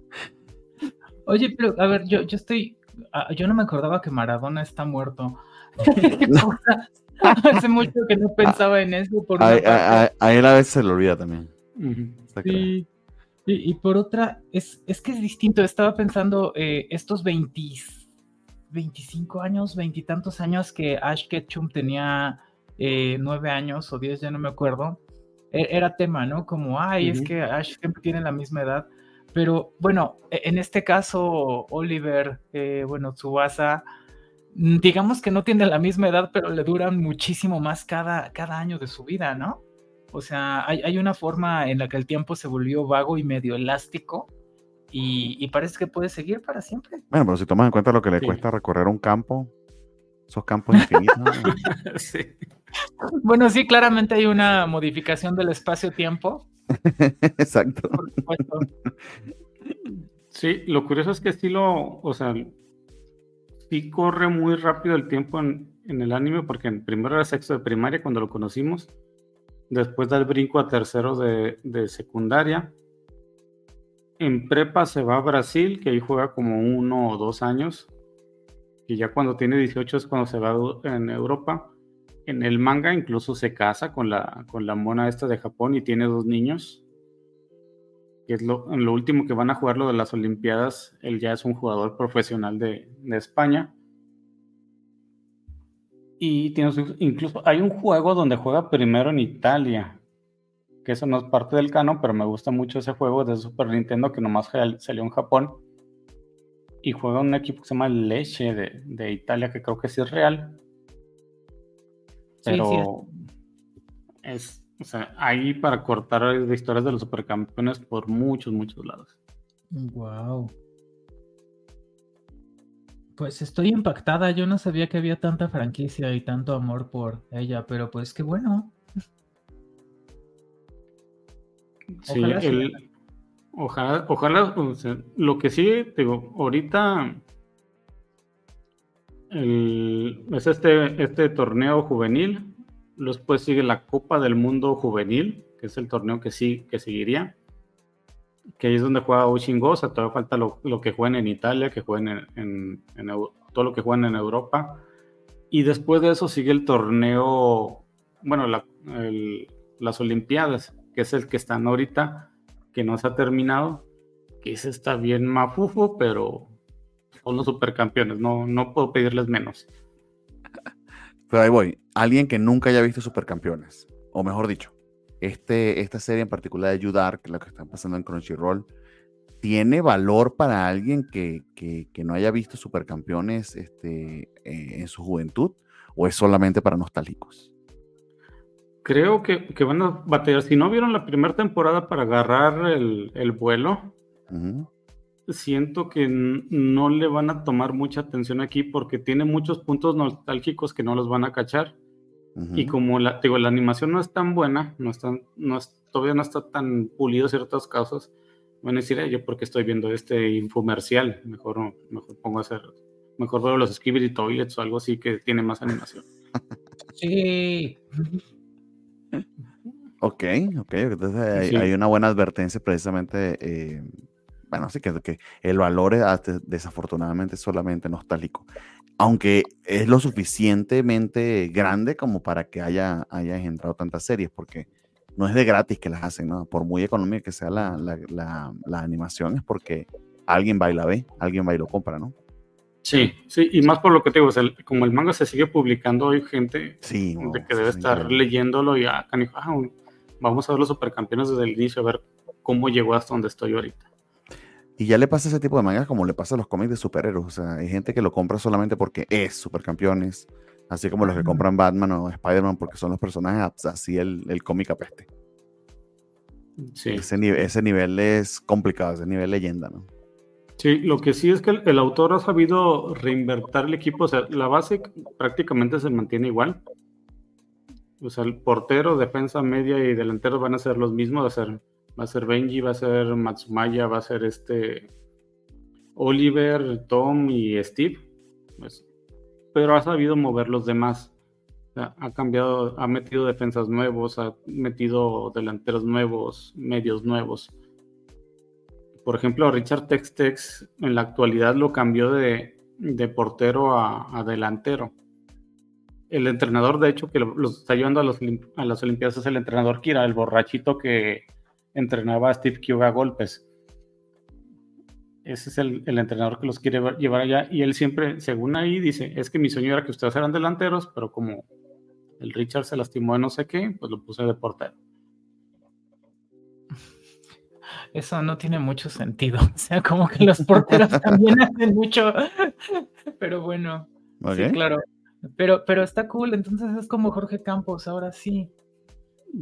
Oye, pero a ver, yo, yo estoy. Ah, yo no me acordaba que Maradona está muerto. Hace mucho que no pensaba en eso. Por a, él a veces se lo olvida también. Sí. Y, por otra, es, es que es distinto. Estaba pensando eh, estos 20, 25 años, veintitantos años que Ash Ketchum tenía eh, nueve años o diez, ya no me acuerdo. E, era tema, ¿no? Como, ay, es que Ash siempre tiene la misma edad. Pero bueno, e, en este caso, Oliver, eh, bueno, Tsubasa, mm, digamos que no tiene la misma edad, pero le duran muchísimo más cada, cada año de su vida, ¿no? O sea, hay, una forma en la que el tiempo se volvió vago y medio elástico y, parece que puede seguir para siempre. Bueno, pero si tomas en cuenta lo que le cuesta recorrer un campo, esos campos infinitos. sí. Bueno, sí, claramente hay una modificación del espacio-tiempo. Exacto. Sí, lo curioso es que sí lo, o sea, sí corre muy rápido el tiempo en, el anime, porque primero era sexto de primaria cuando lo conocimos, después da el brinco a tercero de, secundaria. En prepa se va a Brasil, que ahí juega como uno o dos años. Y ya cuando tiene 18 es cuando se va en Europa. En el manga incluso se casa con la, con la mona esta de Japón y tiene dos niños. Que es lo, último que van a jugar lo de las Olimpiadas. Él ya es un jugador profesional de, de España. Y tiene, incluso hay un juego donde juega primero en Italia, que eso no es parte del canon, pero me gusta mucho ese juego de Super Nintendo que nomás salió en Japón. Y juega un equipo que se llama Leche de, Italia, que creo que sí es real. Pero es, o sea, ahí para cortar de historias de los supercampeones por muchos, muchos lados. Wow. Pues estoy impactada, yo no sabía que había tanta franquicia y tanto amor por ella, pero pues qué bueno. Sí, ojalá, ojalá, lo que sí, digo, ahorita es este, este torneo juvenil, después sigue la Copa del Mundo Juvenil, que es el torneo que sí, que seguiría que ahí es donde juega Goza, todavía falta lo, que juegan en Italia, que juegan en, todo lo que juegan en Europa. Y después de eso sigue el torneo, bueno, las Olimpiadas, que es el que están ahorita, que no se ha terminado, que ese está bien mafufo, pero son los supercampeones, no, no puedo pedirles menos. Pero ahí voy, alguien que nunca haya visto supercampeones, o mejor dicho, este, esta serie en particular de que es la que está pasando en Crunchyroll, tiene valor para alguien que, no haya visto supercampeones este, eh, en su juventud o es solamente para nostálgicos? Creo que, van a batallar. Si no vieron la primera temporada para agarrar el, vuelo, siento que no le van a tomar mucha atención aquí porque tiene muchos puntos nostálgicos que no los van a cachar. Y como la, digo, la animación no es tan buena, no, no todavía no está tan pulido ciertos casos, van a decir, yo porque estoy viendo este infomercial, mejor, mejor pongo a hacer, mejor veo los Skibidi Toilets o algo así que tiene más animación. Sí. Ok, ok, entonces hay, una buena advertencia precisamente, eh, bueno, sí que, que el valor es desafortunadamente solamente nostálgico aunque es lo suficientemente grande como para que haya, haya entrado tantas series, porque no es de gratis que las hacen, ¿no? Por muy económica que sea la, animación, es porque alguien va y la ve, alguien va y lo compra, ¿no? Sí, sí, y más por lo que te digo, como el manga se sigue publicando, hay gente sí, que debe estar leyéndolo y ah, ah, vamos a ver los supercampeones desde el inicio, a ver cómo llegó hasta donde estoy ahorita. Y ya le pasa ese tipo de mangas como le pasa a los cómics de superhéroes. O sea, hay gente que lo compra solamente porque es supercampeones. Así como los que compran Batman o Spider-Man porque son los personajes, así el, el cómic apeste. Sí. Ese, ese nivel es complicado, ese nivel leyenda, ¿no? Sí, lo que sí es que el, autor ha sabido reinvertir el equipo, o sea, la base prácticamente se mantiene igual. O sea, el portero, defensa media y delantero van a ser los mismos, va a ser, va a ser Benji, va a ser Matsumaya, va a ser este Oliver, Tom y Steve. Pues, pero ha sabido mover los demás. ha cambiado, ha metido defensas nuevos, ha metido delanteros nuevos, medios nuevos. Por ejemplo, Richard Textex en la actualidad lo cambió de, portero a, delantero. El entrenador, de hecho, que los está llevando a, a las Olimpiadas es el entrenador Kira, el borrachito que entrenaba a Steve Q a golpes. Ese es el, entrenador que los quiere llevar allá. Y él siempre, según ahí, dice: Es que mi sueño era que ustedes eran delanteros, pero como el Richard se lastimó de no sé qué, pues lo puse de portero. eso no tiene mucho sentido. O sea, como que los porteros también hacen mucho. Pero bueno, sí, claro. Pero, pero está cool, entonces es como Jorge Campos, ahora sí.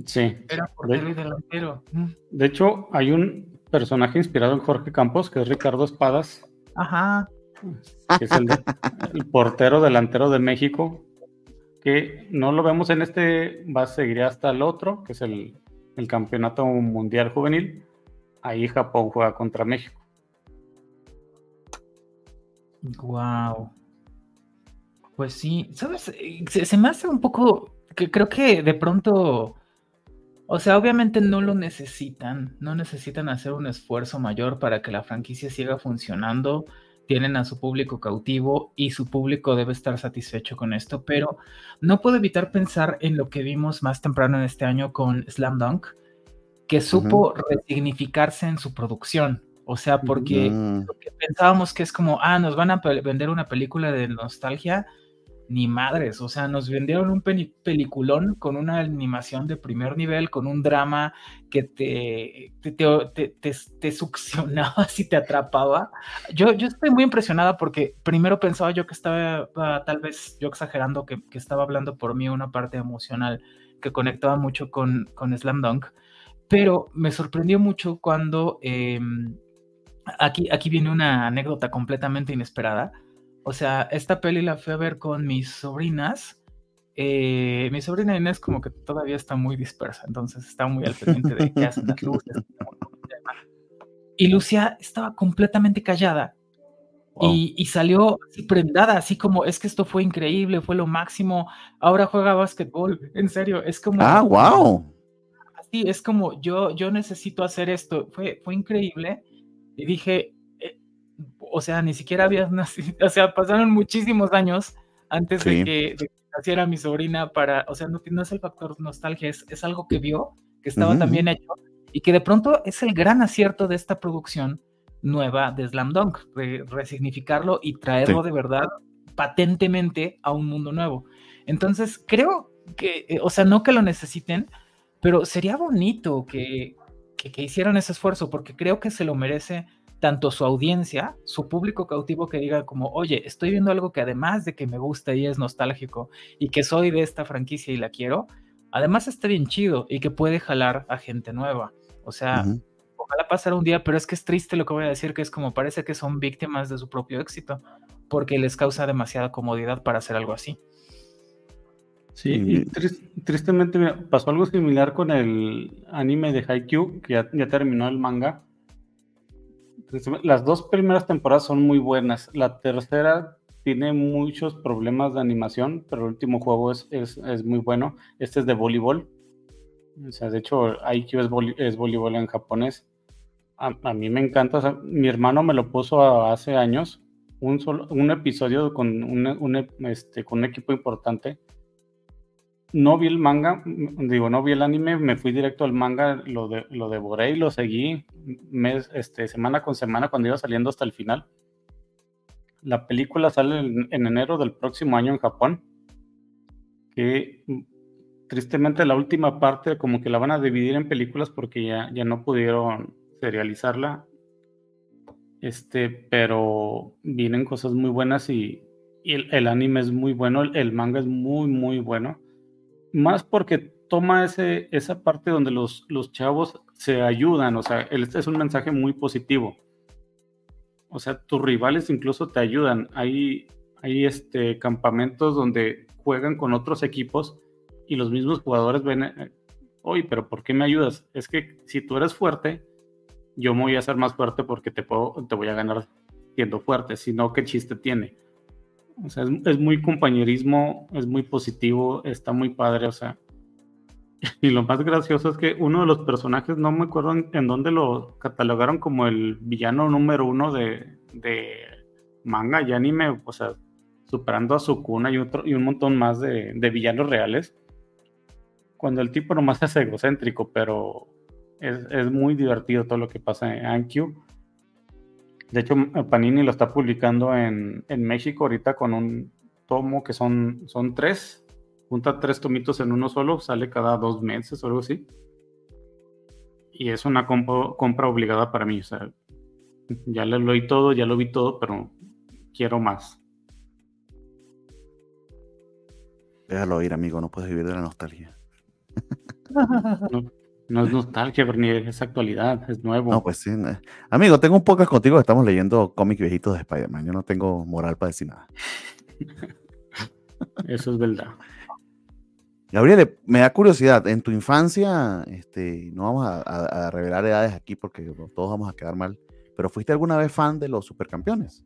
Sí. Era portero y delantero. Mm. De hecho, hay un personaje inspirado en Jorge Campos, que es Ricardo Espadas. Ajá. Que es el, portero delantero de México, que no lo vemos en este, va a seguir hasta el otro, que es el, el campeonato mundial juvenil ahí Japón juega contra México. Wow. Pues sí, ¿sabes? Se, me hace un poco que creo que de pronto, o sea, obviamente no lo necesitan, no necesitan hacer un esfuerzo mayor para que la franquicia siga funcionando. Tienen a su público cautivo y su público debe estar satisfecho con esto, pero no puedo evitar pensar en lo que vimos más temprano en este año con Slam Dunk, que supo resignificarse en su producción. O sea, porque mm. pensábamos que es como, ah, nos van a vender una película de nostalgia, ni madres. O sea, nos vendieron un peliculón con una animación de primer nivel, con un drama que te, te, te, succionaba y te atrapaba. Yo, yo estoy muy impresionada porque primero pensaba yo que estaba, tal vez yo exagerando, que, que, estaba hablando por mí una parte emocional que conectaba mucho con, con Slam Dunk pero me sorprendió mucho cuando em, aquí, aquí viene una anécdota completamente inesperada. O sea, esta peli la fui a ver con mis sobrinas. Eh, mi sobrina Inés como que todavía está muy dispersa, entonces está muy al pendiente de qué hacen las luces. Y Lucia estaba completamente callada y, y, salió así prendada, así como es que esto fue increíble, fue lo máximo. Ahora juega básquetbol, en serio, es como. Ah, wow sí, es como yo, yo necesito hacer esto. Fue, fue increíble. Y dije, o sea, ni siquiera había nacido, o sea, pasaron muchísimos años antes de, que, naciera mi sobrina para, o sea, no, no es el factor nostalgia, es, es algo que vio, que estaba también hecho y que de pronto es el gran acierto de esta producción nueva de Slam Dunk, de resignificarlo y traerlo de verdad patentemente a un mundo nuevo. Entonces, creo que, eh, o sea, no que lo necesiten, pero sería bonito que, que, hicieran ese esfuerzo porque creo que se lo merece tanto su audiencia, su público cautivo que diga como, oye, estoy viendo algo que además de que me gusta y es nostálgico y que soy de esta franquicia y la quiero, además está bien chido y que puede jalar a gente nueva. O sea, ojalá pasara un día, pero es que es triste lo que voy a decir, que es como parece que son víctimas de su propio éxito, porque les causa demasiada comodidad para hacer algo así. Sí, y tristemente pasó algo similar con el anime de Haikyuu, que ya, terminó el manga. Las dos primeras temporadas son muy buenas. La tercera tiene muchos problemas de animación, pero el último juego es, es, muy bueno. Este es de voleibol. O sea, de hecho, Haikyuu es, es voleibol en japonés. A, mí me encanta. mi hermano me lo puso hace años. Un, solo, un episodio con un, este, con un equipo importante no vi el manga, digo, no vi el anime, me fui directo al manga, lo, de, lo devoré y lo seguí mes, este, semana con semana cuando iba saliendo hasta el final. La película sale en, enero del próximo año en Japón, que tristemente la última parte como que la van a dividir en películas porque ya, ya no pudieron serializarla. Este, pero vienen cosas muy buenas y, el, anime es muy bueno, el manga es muy, muy bueno más porque toma ese, esa parte donde los, los chavos se ayudan, o sea, este es un mensaje muy positivo. O sea, tus rivales incluso te ayudan. Hay, hay este, campamentos donde juegan con otros equipos y los mismos jugadores ven, eh, oye, pero ¿por qué me ayudas? Es que si tú eres fuerte, yo me voy a hacer más fuerte porque te, puedo, te voy a ganar siendo fuerte, si no, ¿qué chiste tiene? O sea, es, muy compañerismo, es muy positivo, está muy padre, o sea. Y lo más gracioso es que uno de los personajes, no me acuerdo en, dónde lo catalogaron como el villano número uno de, de manga y anime, o sea, superando a Sukuna y, otro, y un montón más de, de villanos reales. Cuando el tipo nomás es egocéntrico, pero es, es, muy divertido todo lo que pasa en Ankyu. De hecho, Panini lo está publicando en, en, México ahorita con un tomo que son, son tres. Junta tres tomitos en uno solo, sale cada dos meses o algo así. Y es una compra obligada para mí. O sea, ya lo leí todo, ya lo vi todo, pero quiero más. Déjalo ir, amigo, no puedes vivir de la nostalgia. No, no es nostalgia, ni es actualidad, es nuevo. No, pues sí. Amigo, tengo un podcast contigo, estamos leyendo cómics viejitos de Spider-Man. Yo no tengo moral para decir nada. Eso es verdad. Gabriel, me da curiosidad, en tu infancia, este, no vamos a, revelar edades aquí porque todos vamos a quedar mal, pero ¿fuiste alguna vez fan de los supercampeones?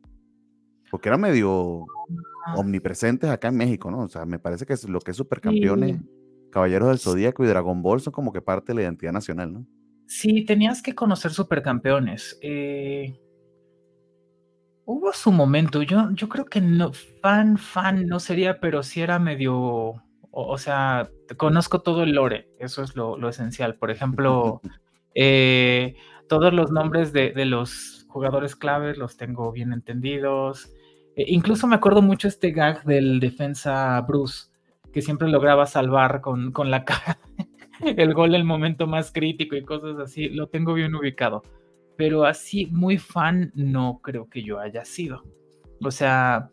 Porque eran medio ah. omnipresentes acá en México, ¿no? O sea, me parece que lo que es supercampeones, Caballeros del Zodíaco y Dragon Ball son como que parte de la identidad nacional, ¿no? Sí, tenías que conocer supercampeones. Eh, hubo su momento, yo, yo creo que no, fan, fan no sería, pero sí era medio o, sea, conozco todo el lore, eso es lo, esencial. Por ejemplo, eh, todos los nombres de, los jugadores claves los tengo bien entendidos. E incluso me acuerdo mucho este gag del defensa Bruce, que siempre lograba salvar con, con la cara el gol en el momento más crítico y cosas así. Lo tengo bien ubicado. Pero así, muy fan, no creo que yo haya sido. O sea,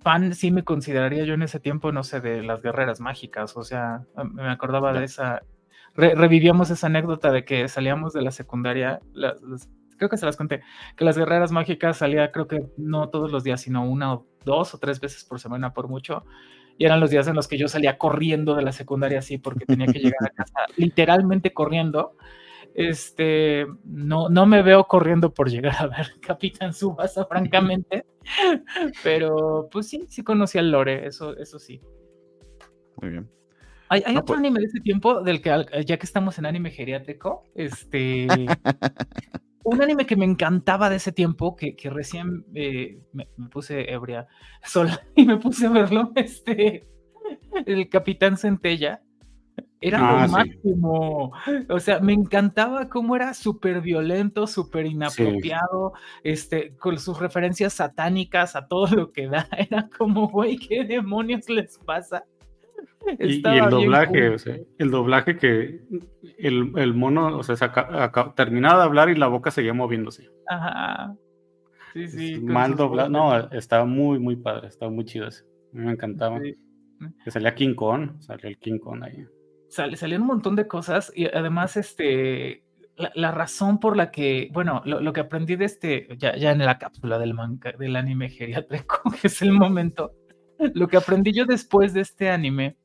fan sí me consideraría yo en ese tiempo, no sé, de las guerreras mágicas, o sea, me acordaba de esa, revivíamos esa anécdota de que salíamos de la secundaria, creo que se las conté, que las guerreras mágicas salía creo que no todos los días, sino una o dos o tres veces por semana por mucho, y eran los días en los que yo salía corriendo de la secundaria así porque tenía que llegar a casa literalmente corriendo este, no, no me veo corriendo por llegar a ver Capitán Subasa, francamente, pero pues sí, sí conocí al Lore, eso, eso sí. Muy bien. Hay, otro pues anime de ese tiempo, del que ya que estamos en anime geriátrico, este, un anime que me encantaba de ese tiempo, que, que recién eh, me, puse ebria sola y me puse a verlo, este, el Capitán Centella era lo ah, máximo. O sea, me encantaba cómo era súper violento, súper inapropiado, este, con sus referencias satánicas a todo lo que da. Era como, güey, ¿qué demonios les pasa? Y, el doblaje, o sea, el doblaje que el, mono, o sea, terminaba de hablar y la boca seguía moviéndose. Ajá. Sí, sí. Mal doblado. No, estaba muy, muy padre, estaba muy chido ese. Me encantaba. Que salía King Kong, salió el King Kong ahí salían un montón de cosas y además este, la, razón por la que, bueno, lo, que aprendí de este, ya, ya en la cápsula del, manga, del anime geriátrico, que es el momento, lo que aprendí yo después de este anime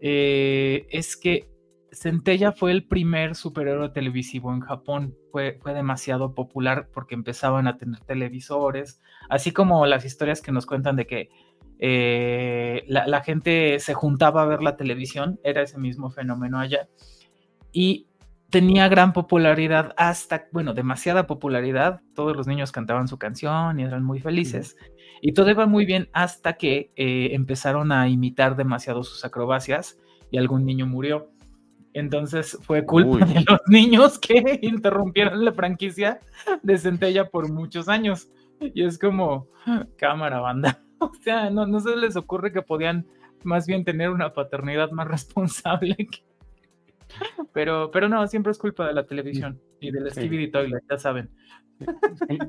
eh, es que Centella fue el primer superhéroe televisivo en Japón. Fue, fue, demasiado popular porque empezaban a tener televisores, así como las historias que nos cuentan de que eh, la, gente se juntaba a ver la televisión, era ese mismo fenómeno allá. Y tenía gran popularidad hasta, bueno, demasiada popularidad. Todos los niños cantaban su canción y eran muy felices. Y todo iba muy bien hasta que eh, empezaron a imitar demasiado sus acrobacias y algún niño murió. Entonces fue culpa de los niños que interrumpieron la franquicia de Centella por muchos años. Y es como, cámara banda. O sea, no, no se les ocurre que podían más bien tener una paternidad más responsable. Pero, pero no, siempre es culpa de la televisión y del Stevie Toilet, ya saben.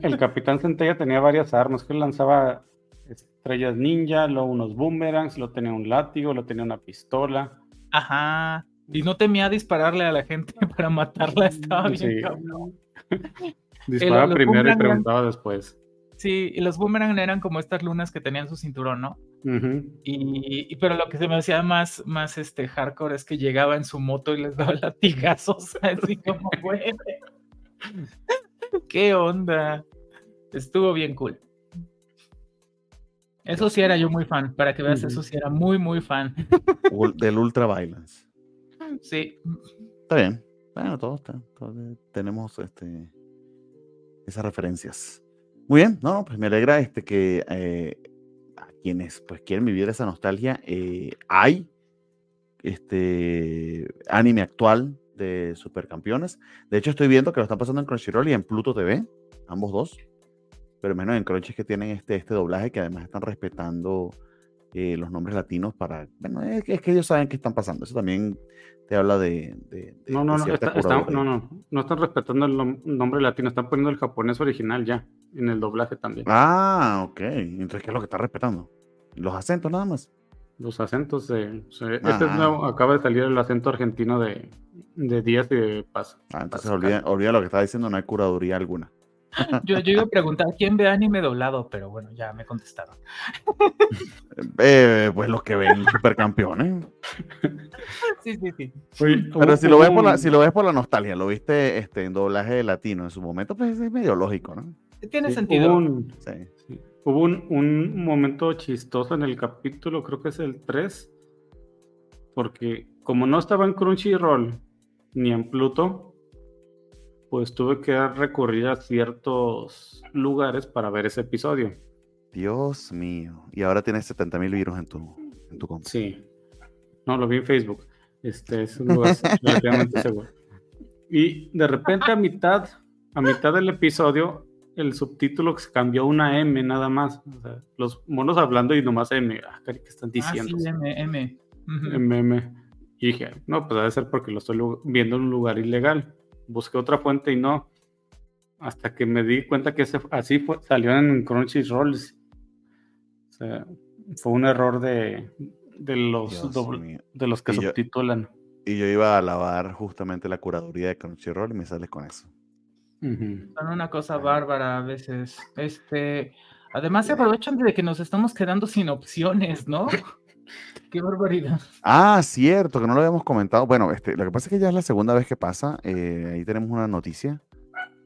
El, Capitán Centella tenía varias armas, que lanzaba estrellas ninja, luego unos boomerangs, lo tenía un látigo, lo tenía una pistola. Ajá. Y no temía dispararle a la gente para matarla, estaba bien cabrón. Disparaba primero y preguntaba después. Sí, y los boomerang eran como estas lunas que tenían su cinturón, ¿no? y, pero lo que se me hacía más, más este hardcore es que llegaba en su moto y les daba latigazos, así como, güey. ¿Qué onda? Estuvo bien cool. Eso sí era yo muy fan, para que veas, eso sí era muy, muy fan. Del Ultra Violence. Sí. Está bien. Bueno, todos, tenemos este, esas referencias. Muy bien, no, pues me alegra este, que eh, a quienes pues quieren vivir esa nostalgia, eh, hay este anime actual de Supercampeones. De hecho, estoy viendo que lo están pasando en Crunchyroll y en Pluto TV, ambos dos. Pero menos en Crunchy que tienen este, este doblaje que además están respetando eh, los nombres latinos para. Bueno, es, que ellos saben qué están pasando. Eso también te habla de. no, no, no, no, no, no están respetando el nombre latino, están poniendo el japonés original ya, en el doblaje también. Ah, ok. Entonces, ¿qué es lo que está respetando? ¿Los acentos nada más? Los acentos de. este es ah. nuevo, acaba de salir el acento argentino de, de Díaz y de Paz. Ah, entonces olvida, olvida, lo que estaba diciendo, no hay curaduría alguna. Yo, iba a preguntar quién ve anime doblado, pero bueno, ya me contestaron. Eh, pues los que ven supercampeones. Sí, sí, sí. pero si lo, ves por la, si lo ves por la nostalgia, lo viste este, en doblaje latino en su momento, pues es medio lógico, ¿no? Tiene sentido. Hubo, un, hubo un, momento chistoso en el capítulo, creo que es el 3, porque como no estaba en Crunchyroll ni en Pluto, pues tuve que recurrir a ciertos lugares para ver ese episodio. Dios mío. Y ahora tienes 70 mil virus en tu, en tu compra. Sí. No, lo vi en Facebook. Este es un lugar relativamente seguro. Y de repente a mitad, a mitad del episodio, el subtítulo se cambió a una M nada más. los monos hablando y nomás M. Ah, ¿qué están diciendo? Ah, sí, M, M. M, Y dije, no, pues debe ser porque lo estoy viendo en un lugar ilegal busqué otra fuente y no. Hasta que me di cuenta que así fue, salió en Crunchyroll. O sea, fue un error de, de los, de los que subtitulan. y yo iba a alabar justamente la curaduría de Crunchyroll y me sales con eso. Son una cosa bárbara a veces. Este, además se aprovechan de que nos estamos quedando sin opciones, ¿no? Qué barbaridad. Ah, cierto, que no lo habíamos comentado. Bueno, este, lo que pasa es que ya es la segunda vez que pasa. Eh, ahí tenemos una noticia.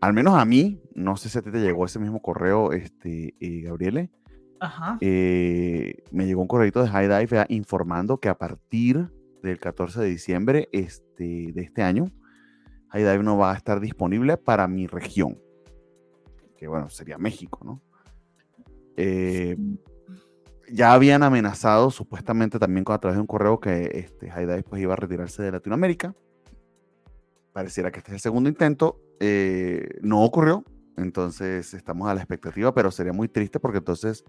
Al menos a mí, no sé si a ti te llegó ese mismo correo, este, eh, Gabriele. Ajá. Eh, me llegó un correo de High Dive informando que a partir del 14 de diciembre este, de este año, High Dive no va a estar disponible para mi región. Que bueno, sería México, ¿no? Eh, ya habían amenazado supuestamente también a través de un correo que este, pues, iba a retirarse de Latinoamérica. Pareciera que este es el segundo intento. Eh, no ocurrió, entonces estamos a la expectativa, pero sería muy triste porque entonces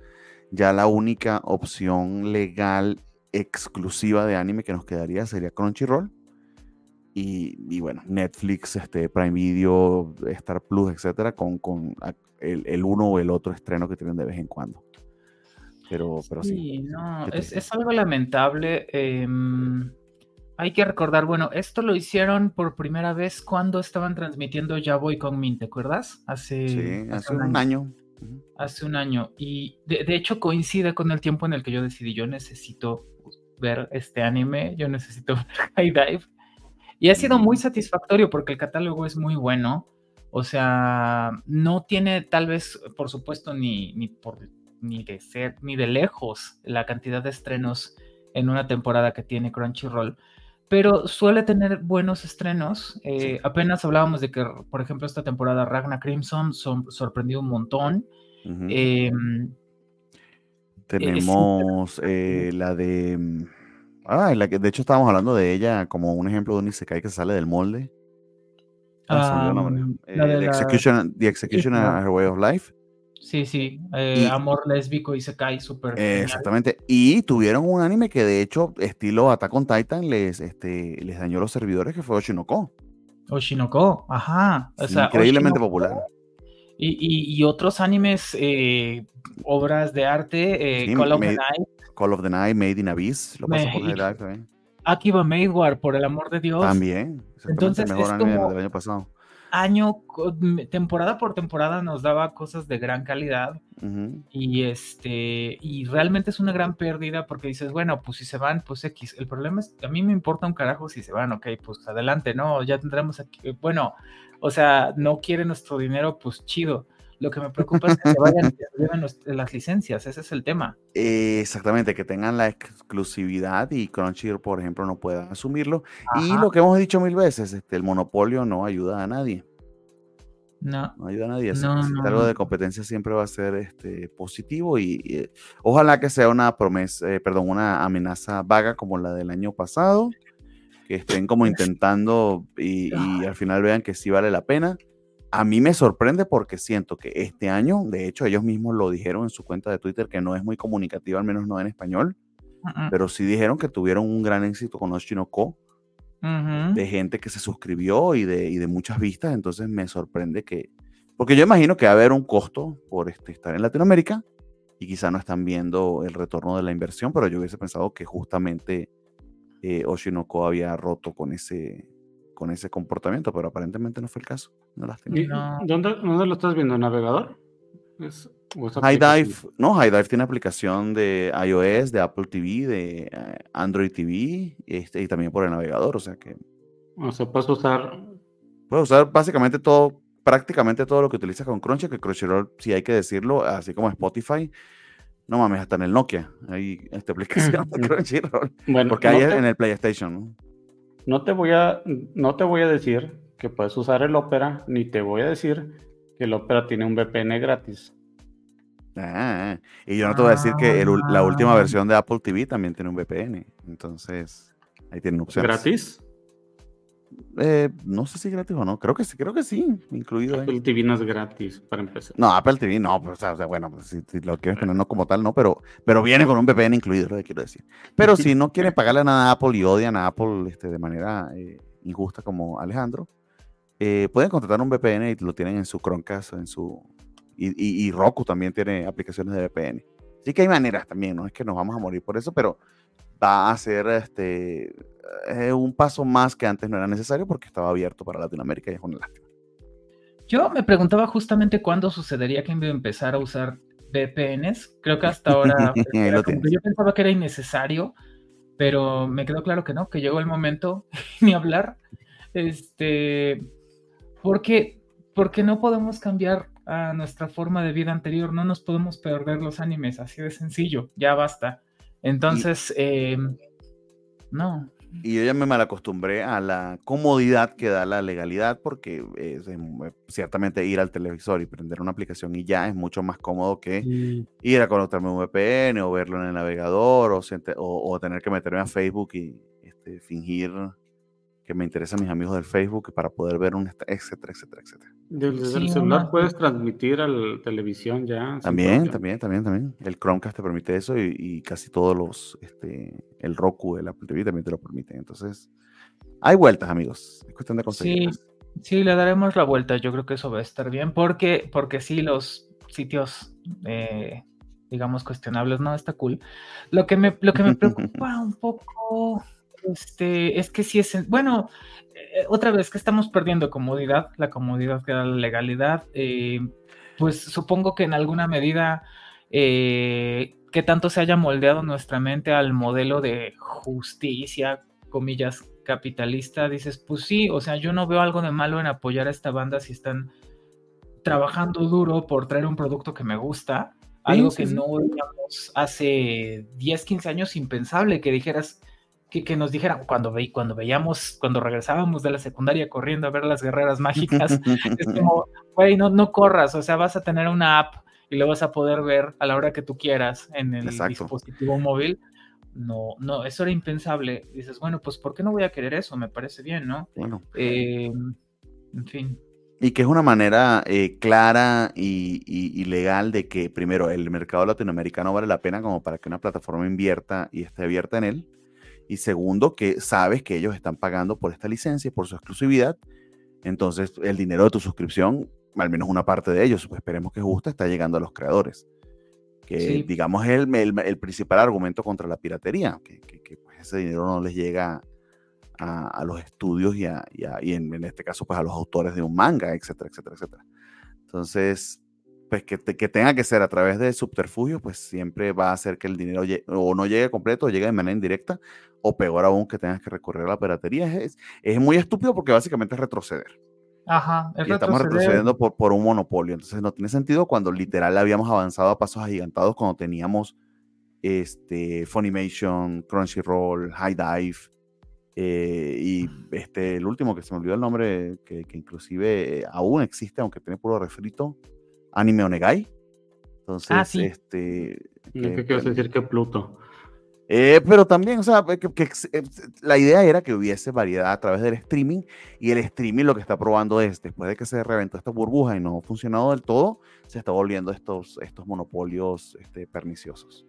ya la única opción legal exclusiva de anime que nos quedaría sería Crunchyroll. Y, bueno, Netflix, este, Prime Video, Star Plus, etcétera, con, con el, uno o el otro estreno que tienen de vez en cuando. Pero, pero sí. no, es, algo lamentable. Em, hay que recordar, bueno, esto lo hicieron por primera vez cuando estaban transmitiendo Ya Voy con Min, ¿te acuerdas? Hace, sí, hace, un, año. Hace un año. Y de, hecho coincide con el tiempo en el que yo decidí, yo necesito ver este anime, yo necesito ver High Dive. Y ha sido muy satisfactorio porque el catálogo es muy bueno. O sea, no tiene tal vez, por supuesto, ni, ni por ni de ser, ni de lejos la cantidad de estrenos en una temporada que tiene Crunchyroll, pero suele tener buenos estrenos. Eh, apenas hablábamos de que, por ejemplo, esta temporada Ragna Crimson sorprendió un montón. Em, Tenemos eh, la de. Ah, la que de hecho estábamos hablando de ella como un ejemplo de un Isekai que sale del molde. Ah, eh, the, Execution, the Execution Way of Life. Sí, sí, eh, amor lésbico y se cae súper. exactamente. Y tuvieron un anime que de hecho, estilo Attack on Titan, les, este, les dañó los servidores, que fue Oshinoko. Oshinoko, ajá. increíblemente popular. Y, y, otros animes, eh, obras de arte, eh, Call of the Night. Call of the Night, Made in Abyss, lo pasó por también. Akiba Maidwar, por el amor de Dios. También. Entonces, el mejor es anime como- del año pasado. Año, temporada por temporada nos daba cosas de gran calidad y este y realmente es una gran pérdida porque dices, bueno, pues si se van, pues X. El problema es que a mí me importa un carajo si se van, ok, pues adelante, no, ya tendremos aquí, bueno, o sea, no quiere nuestro dinero, pues chido. Lo que me preocupa es que se vayan y se las licencias, ese es el tema. Eh, Exactamente, que tengan la exclusividad y Crunchyroll, por ejemplo, no pueda asumirlo. Y lo que hemos dicho mil veces, este, el monopolio no ayuda a nadie. No, No ayuda a nadie. No, algo no. de competencia siempre va a ser este, positivo y, y, eh, ojalá que sea una promesa, eh, perdón, una amenaza vaga como la del año pasado, que estén como intentando y, y al final vean que sí vale la pena. A mí me sorprende porque siento que este año, de hecho ellos mismos lo dijeron en su cuenta de Twitter, que no es muy comunicativa, al menos no en español, pero sí dijeron que tuvieron un gran éxito con Oshinoko, Ujú. de gente que se suscribió y de, y de muchas vistas, entonces me sorprende que, porque yo imagino que va a haber un costo por este, estar en Latinoamérica y quizá no están viendo el retorno de la inversión, pero yo hubiese pensado que justamente eh, Oshinoko había roto con ese, con ese comportamiento, pero aparentemente no fue el caso. Una lástima. ¿Y No. ¿Dónde, ¿Dónde lo estás viendo? ¿En navegador? Es- High aplicación? Dive, no, High Dive tiene aplicación de iOS, de Apple TV, de eh, Android TV este, y también por el navegador, o sea que O sea, puedes usar. Puedes usar básicamente todo, prácticamente todo lo que utilizas con Crunchy, que Crunchyroll, si hay que decirlo, así como Spotify, no mames, hasta en el Nokia hay esta aplicación de Crunchyroll, Bueno, porque no hay en el PlayStation, ¿no? No te voy a, no te voy a decir que puedes usar el Opera, ni te voy a decir que el Opera tiene un VPN gratis. Ah, y yo no te voy a decir que el la última Ah. versión de Apple TV también tiene un VPN, entonces ahí tienen opciones. ¿Gratis? Eh, no sé si gratis o no, creo que sí, creo que sí, incluido ahí. Apple TV no es gratis, para empezar. No, Apple TV no, pues, o sea, bueno, pues, si, si lo quieres tener no como tal, no, pero, pero viene con un VPN incluido, lo que quiero decir. Pero si no quieren pagarle nada a Apple y odian a Apple este, de manera eh, injusta como Alejandro, eh, pueden contratar un VPN y lo tienen en su Chromecast, en su y, y- y Roku también tiene aplicaciones de VPN. Así que hay maneras también, no es que nos vamos a morir por eso, pero va a ser este eh, un paso más que antes no era necesario porque estaba abierto para Latinoamérica y es una lástima. Yo me preguntaba justamente cuándo sucedería que iba a empezar a usar VPNs. Creo que hasta ahora que yo pensaba que era innecesario, pero me quedó claro que no, que llegó el momento ni hablar. Este, porque porque no podemos cambiar a nuestra forma de vida anterior, no nos podemos perder los animes, así de sencillo, ya basta. Entonces, eh, no, Y yo ya me malacostumbré a la comodidad que da la legalidad, porque es, eh, ciertamente ir al televisor y prender una aplicación y ya es mucho más cómodo que ir a conectarme a un VPN o verlo en el navegador o, o tener que meterme a Facebook y este, fingir que me interesan mis amigos del Facebook para poder ver un, etcétera, etcétera, etcétera. Desde Sí, el celular una- puedes transmitir a la televisión ya. También, también, también, también. El Chromecast te permite eso y, y casi todos los, este, el Roku, el Apple TV también te lo permiten. Entonces, hay vueltas, amigos. Es cuestión de Sí, conseguirlas. sí, le daremos la vuelta. Yo creo que eso va a estar bien, porque, porque sí, los sitios, eh, digamos, cuestionables, no, está cool. Lo que me, lo que me preocupa un poco, este, es que sí es, en- bueno, eh, otra vez que estamos perdiendo comodidad, la comodidad que da la legalidad, eh, pues supongo que en alguna medida eh, que tanto se haya moldeado nuestra mente al modelo de justicia, comillas, capitalista, dices, pues sí, o sea, yo no veo algo de malo en apoyar a esta banda si están trabajando duro por traer un producto que me gusta, algo sí, que sí. no veíamos hace 10, 15 años impensable, que dijeras, que, que nos dijeran, cuando, ve, cuando veíamos, cuando regresábamos de la secundaria corriendo a ver las guerreras mágicas, es como, güey, no, no corras, o sea, vas a tener una app y lo vas a poder ver a la hora que tú quieras en el Exacto. dispositivo móvil. No, no, eso era impensable. Dices, bueno, pues ¿por qué no voy a querer eso? Me parece bien, ¿no? Bueno, Eh, en fin. y que es una manera eh, clara y, y- y legal de que, primero, el mercado latinoamericano vale la pena como para que una plataforma invierta y esté abierta en él. Y segundo, que sabes que ellos están pagando por esta licencia y por su exclusividad. Entonces, el dinero de tu suscripción, al menos una parte de ellos, pues esperemos que justa, está llegando a los creadores. Que, Sí. digamos, es el, el- el principal argumento contra la piratería, que, que- que, pues, ese dinero no les llega a, los estudios y, a, y, en, este caso pues a los autores de un manga, etcétera, etcétera, etcétera. Entonces, pues que, que tenga que ser a través de subterfugio, pues siempre va a hacer que el dinero o no llegue completo o llegue de manera indirecta, o peor aún que tengas que recurrir a la piratería. Es, es muy estúpido porque básicamente es retroceder. Ajá, y estamos retrocediendo por, por un monopolio. Entonces no tiene sentido cuando literal habíamos avanzado a pasos agigantados cuando teníamos este, Funimation, Crunchyroll, High Dive, eh, y este, el último que se me olvidó el nombre, que, inclusive eh, aún existe, aunque tiene puro refrito, Anime Onegai. Entonces, ah, este. ¿Qué quieres decir que Pluto? Eh, pero también, o sea, que, la idea era que hubiese variedad a través del streaming y el streaming lo que está probando es, después de que se reventó esta burbuja y no ha funcionado del todo, se está volviendo estos, estos monopolios este, perniciosos.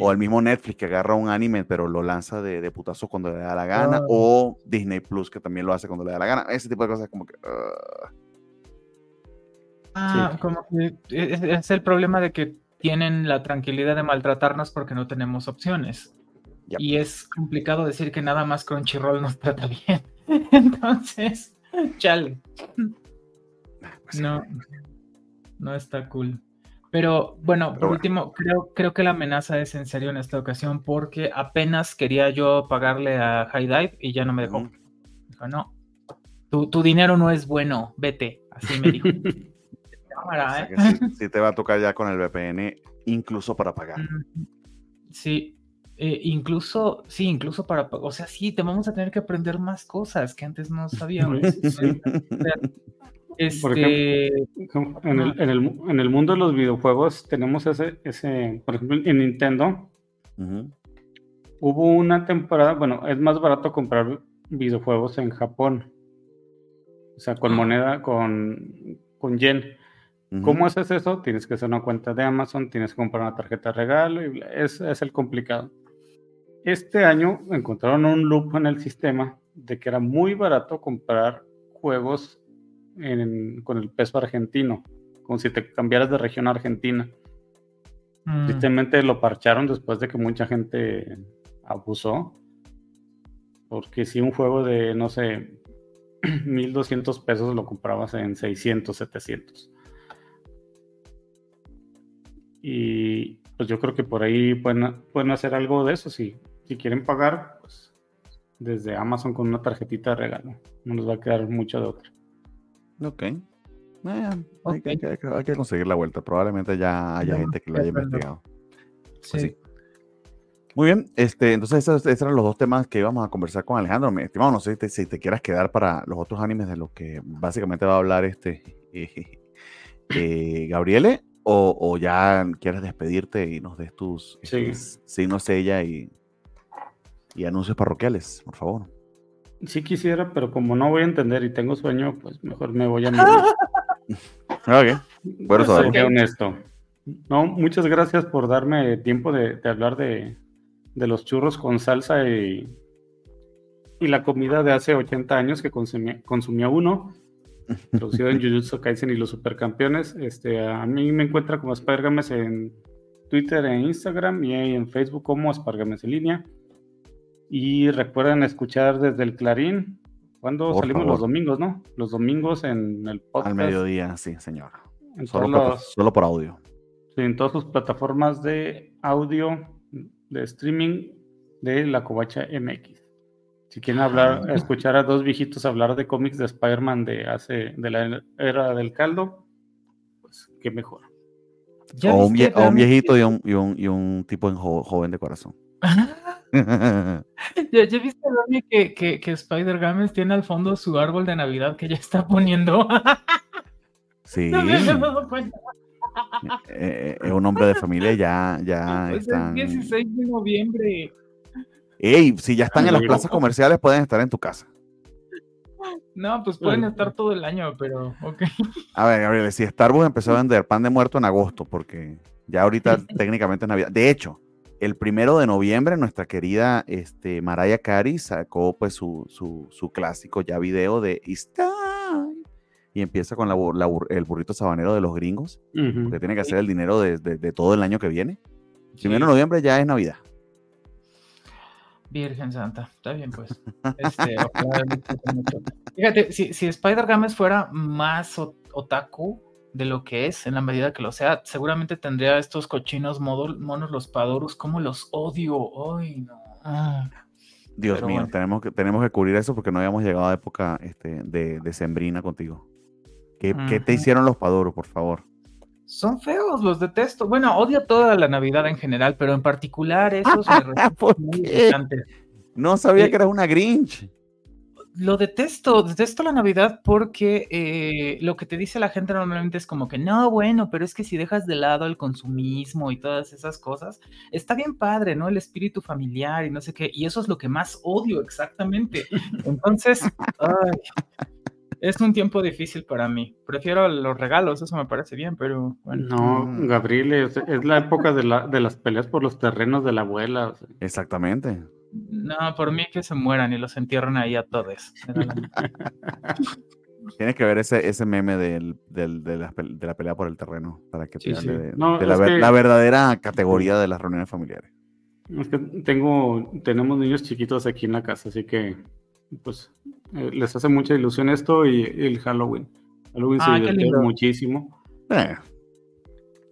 O el mismo Netflix que agarra un anime pero lo lanza de, de putazo cuando le da la gana. Ah. O Disney Plus que también lo hace cuando le da la gana. Ese tipo de cosas como que... Ah, como que es, el problema de que tienen la tranquilidad de maltratarnos porque no tenemos opciones. Y es complicado decir que nada más Crunchyroll nos trata bien. Entonces, chale. Ah, pues no, no está cool. Pero bueno, por último, creo, creo que la amenaza es en serio en esta ocasión porque apenas quería yo pagarle a High Dive y ya no me dejó. Dijo, no, tu, dinero no es bueno, vete. Así me dijo. Cámara, ¿eh? sí, te va a tocar ya con el VPN, incluso para pagar. Sí, eh, incluso, sí, incluso para, o sea, sí, te vamos a tener que aprender más cosas que antes no sabíamos. Por este, ejemplo, en el, en, el, en el, mundo de los videojuegos tenemos ese, ese por ejemplo, en Nintendo hubo una temporada, bueno, es más barato comprar videojuegos en Japón, o sea, con ah. moneda, con, con yen. ¿Cómo haces eso? Tienes que hacer una cuenta de Amazon, tienes que comprar una tarjeta de regalo, y es, es el complicado. Este año encontraron un loop en el sistema de que era muy barato comprar juegos con el peso argentino, como si te cambiaras de región a Argentina. Mm. lo parcharon después de que mucha gente abusó. Porque si un juego de, no sé, 1200 pesos lo comprabas en 600, 700. Y pues yo creo que por ahí pueden, pueden hacer algo de eso. Si, si quieren pagar, pues desde Amazon con una tarjetita de regalo. No nos va a quedar mucho de otra. Ok. Eh, hay, que, conseguir la vuelta. Probablemente ya haya gente que lo haya investigado. Pues sí. Muy bien, este, entonces esos, eran los dos temas que íbamos a conversar con Alejandro. Me estimado, no sé si te, quieras quedar para los otros animes de los que básicamente va a hablar este eh, Gabriele, o, ya quieres despedirte y nos des tus este, signos ella y, y anuncios parroquiales, por favor. Sí quisiera, pero como no voy a entender y tengo sueño, pues mejor me voy a morir. ok, bueno, Soy honesto. No, muchas gracias por darme tiempo de, hablar de, los churros con salsa y, y la comida de hace 80 años que consumía, consumía uno, producido en Jujutsu Kaisen y los Supercampeones. Este, a mí me encuentra como Espargames en Twitter e Instagram y en Facebook como Espargames en línea. Y recuerden escuchar desde el Clarín. cuando salimos los domingos, no? Los domingos en el podcast. Al mediodía, sí, señor. Solo, solo, por audio. Sí, en todas sus plataformas de audio, de streaming de la Covacha MX. Si quieren hablar, ah. escuchar a dos viejitos hablar de cómics de Spider-Man de hace, de la era del caldo, pues qué mejor. O un, viejito y un, y un, y un tipo joven de corazón. ya, ya viste que, que, que Spider Games tiene al fondo su árbol de Navidad que ya está poniendo. sí. No me he dado cuenta. Eh, eh, es un hombre de familia, ya, ya pues están. Es 16 de noviembre. Ey, si ya están en las plazas comerciales, pueden estar en tu casa. No, pues pueden estar todo el año, pero ok. A ver, Gabriel, si Starbucks empezó a vender pan de muerto en agosto, porque ya ahorita técnicamente es Navidad. De hecho, el primero de noviembre, nuestra querida este, Mariah Carey sacó pues su, su, clásico ya video de It's Y empieza con la, el burrito sabanero de los gringos, que tiene que hacer el dinero de, todo el año que viene. El primero de noviembre ya es Navidad. Virgen Santa, está bien pues. Este, Fíjate, si, si Spider Games fuera más otaku de lo que es, en la medida que lo sea, seguramente tendría estos cochinos monos los Padorus, como los odio, ay no. Ah. Dios mío, tenemos, que, tenemos que cubrir eso porque no habíamos llegado a época este, de, de sembrina contigo. ¿Qué, ¿Qué, te hicieron los Padorus, por favor? Son feos, los detesto. Bueno, odio toda la Navidad en general, pero en particular esos me No sabía que eras una Grinch. Lo detesto, detesto la Navidad porque eh, lo que te dice la gente normalmente es como que no, bueno, pero es que si dejas de lado el consumismo y todas esas cosas, está bien padre, ¿no? El espíritu familiar y no sé qué, y eso es lo que más odio exactamente. Entonces, ay, es un tiempo difícil para mí. Prefiero los regalos, eso me parece bien, pero bueno. No, mm. Gabriel, es, la época de, la, de, las peleas por los terrenos de la abuela. Exactamente. No, por mí que se mueran y los entierren ahí a todos. Tienes que ver ese, ese meme del, del, de, la, de, la, pelea por el terreno para que te De, la, la, verdadera categoría de las reuniones familiares. Es que tengo, tenemos niños chiquitos aquí en la casa, así que pues eh, les hace mucha ilusión esto y, el Halloween. Halloween se ah, divierte muchísimo. Eh.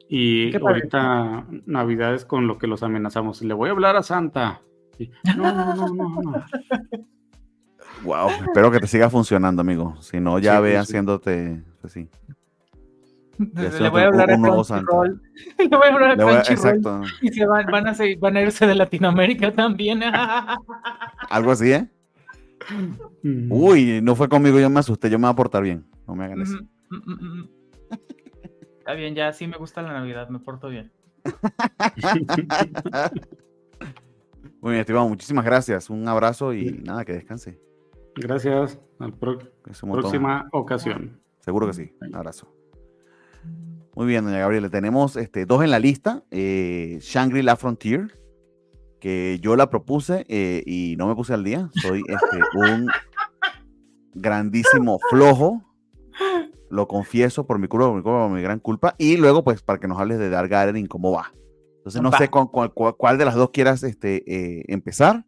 Y ahorita Navidad es con lo que los amenazamos. Le voy a hablar a Santa. No, no, no, no, no. Wow, espero que te siga funcionando, amigo. Si no, ya ve haciéndote así. Le voy a hablar a Crunchyroll. Le voy a hablar a Crunchyroll. Y se van, van, a van a irse de Latinoamérica también. Algo así, ¿eh? Uy, no fue conmigo, yo me asusté, yo me voy a portar bien. No me hagan eso. Está bien, ya sí me gusta la Navidad, me porto bien. Muy bien, estimado, muchísimas gracias. Un abrazo y nada, que descanse. Gracias. Próxima ocasión. Seguro que sí. Un abrazo. Muy bien, doña Gabriela. Tenemos este, dos en la lista. Eh, Shangri-La Frontier que yo la propuse eh, y no me puse al día. Soy este, un grandísimo flojo. Lo confieso por mi culpa, por mi, culpa, por mi gran culpa. Y luego, pues, para que nos hables de Dark Gardening, cómo va. Entonces, no sé con, cuál, de las dos quieras este, eh, empezar.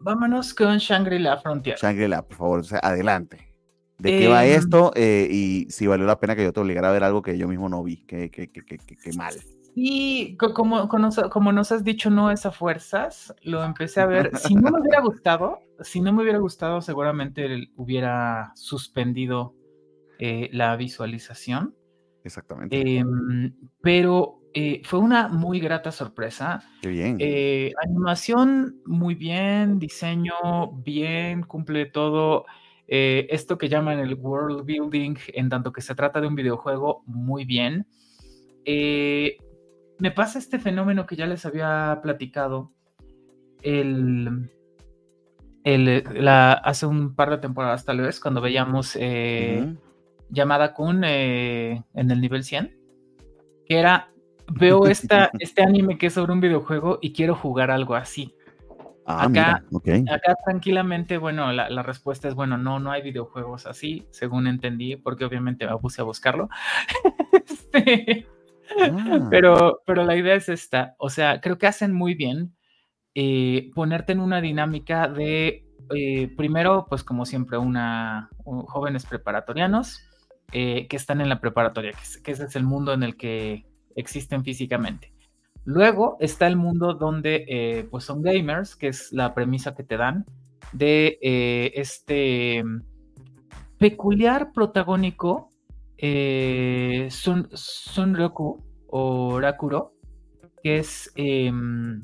Vámonos con Shangri-La Frontier. Shangri-La, por favor, adelante. ¿De qué va em, esto? Eh, y si valió la pena que yo te obligara a ver algo que yo mismo no vi. Qué que, que, mal. Y como, como, nos has dicho, no es a fuerzas, lo empecé a ver. Si no me hubiera gustado, si no me hubiera gustado, seguramente hubiera suspendido eh, la visualización. Exactamente. Em, pero eh, fue una muy grata sorpresa. Qué bien. Eh, animación muy bien, diseño bien, cumple todo. esto que llaman el world building, en tanto que se trata de un videojuego, muy bien. Eh, me pasa este fenómeno que ya les había platicado el, la, hace un par de temporadas tal vez, cuando veíamos eh, Llamada Kun eh, en el nivel 100, que era, veo esta, este anime que es sobre un videojuego y quiero jugar algo así. Ah, acá, acá tranquilamente, bueno, la, la, respuesta es, bueno, no, no hay videojuegos así, según entendí, porque obviamente me puse a buscarlo. este, Ah. Pero, pero la idea es esta, o sea, creo que hacen muy bien eh, ponerte en una dinámica de, eh, primero, pues como siempre, una, jóvenes preparatorianos eh, que están en la preparatoria, que, ese es el mundo en el que existen físicamente. Luego está el mundo donde pues son gamers, que es la premisa que te dan de este peculiar protagónico Sun, Sun Roku o Rakuro, que es em,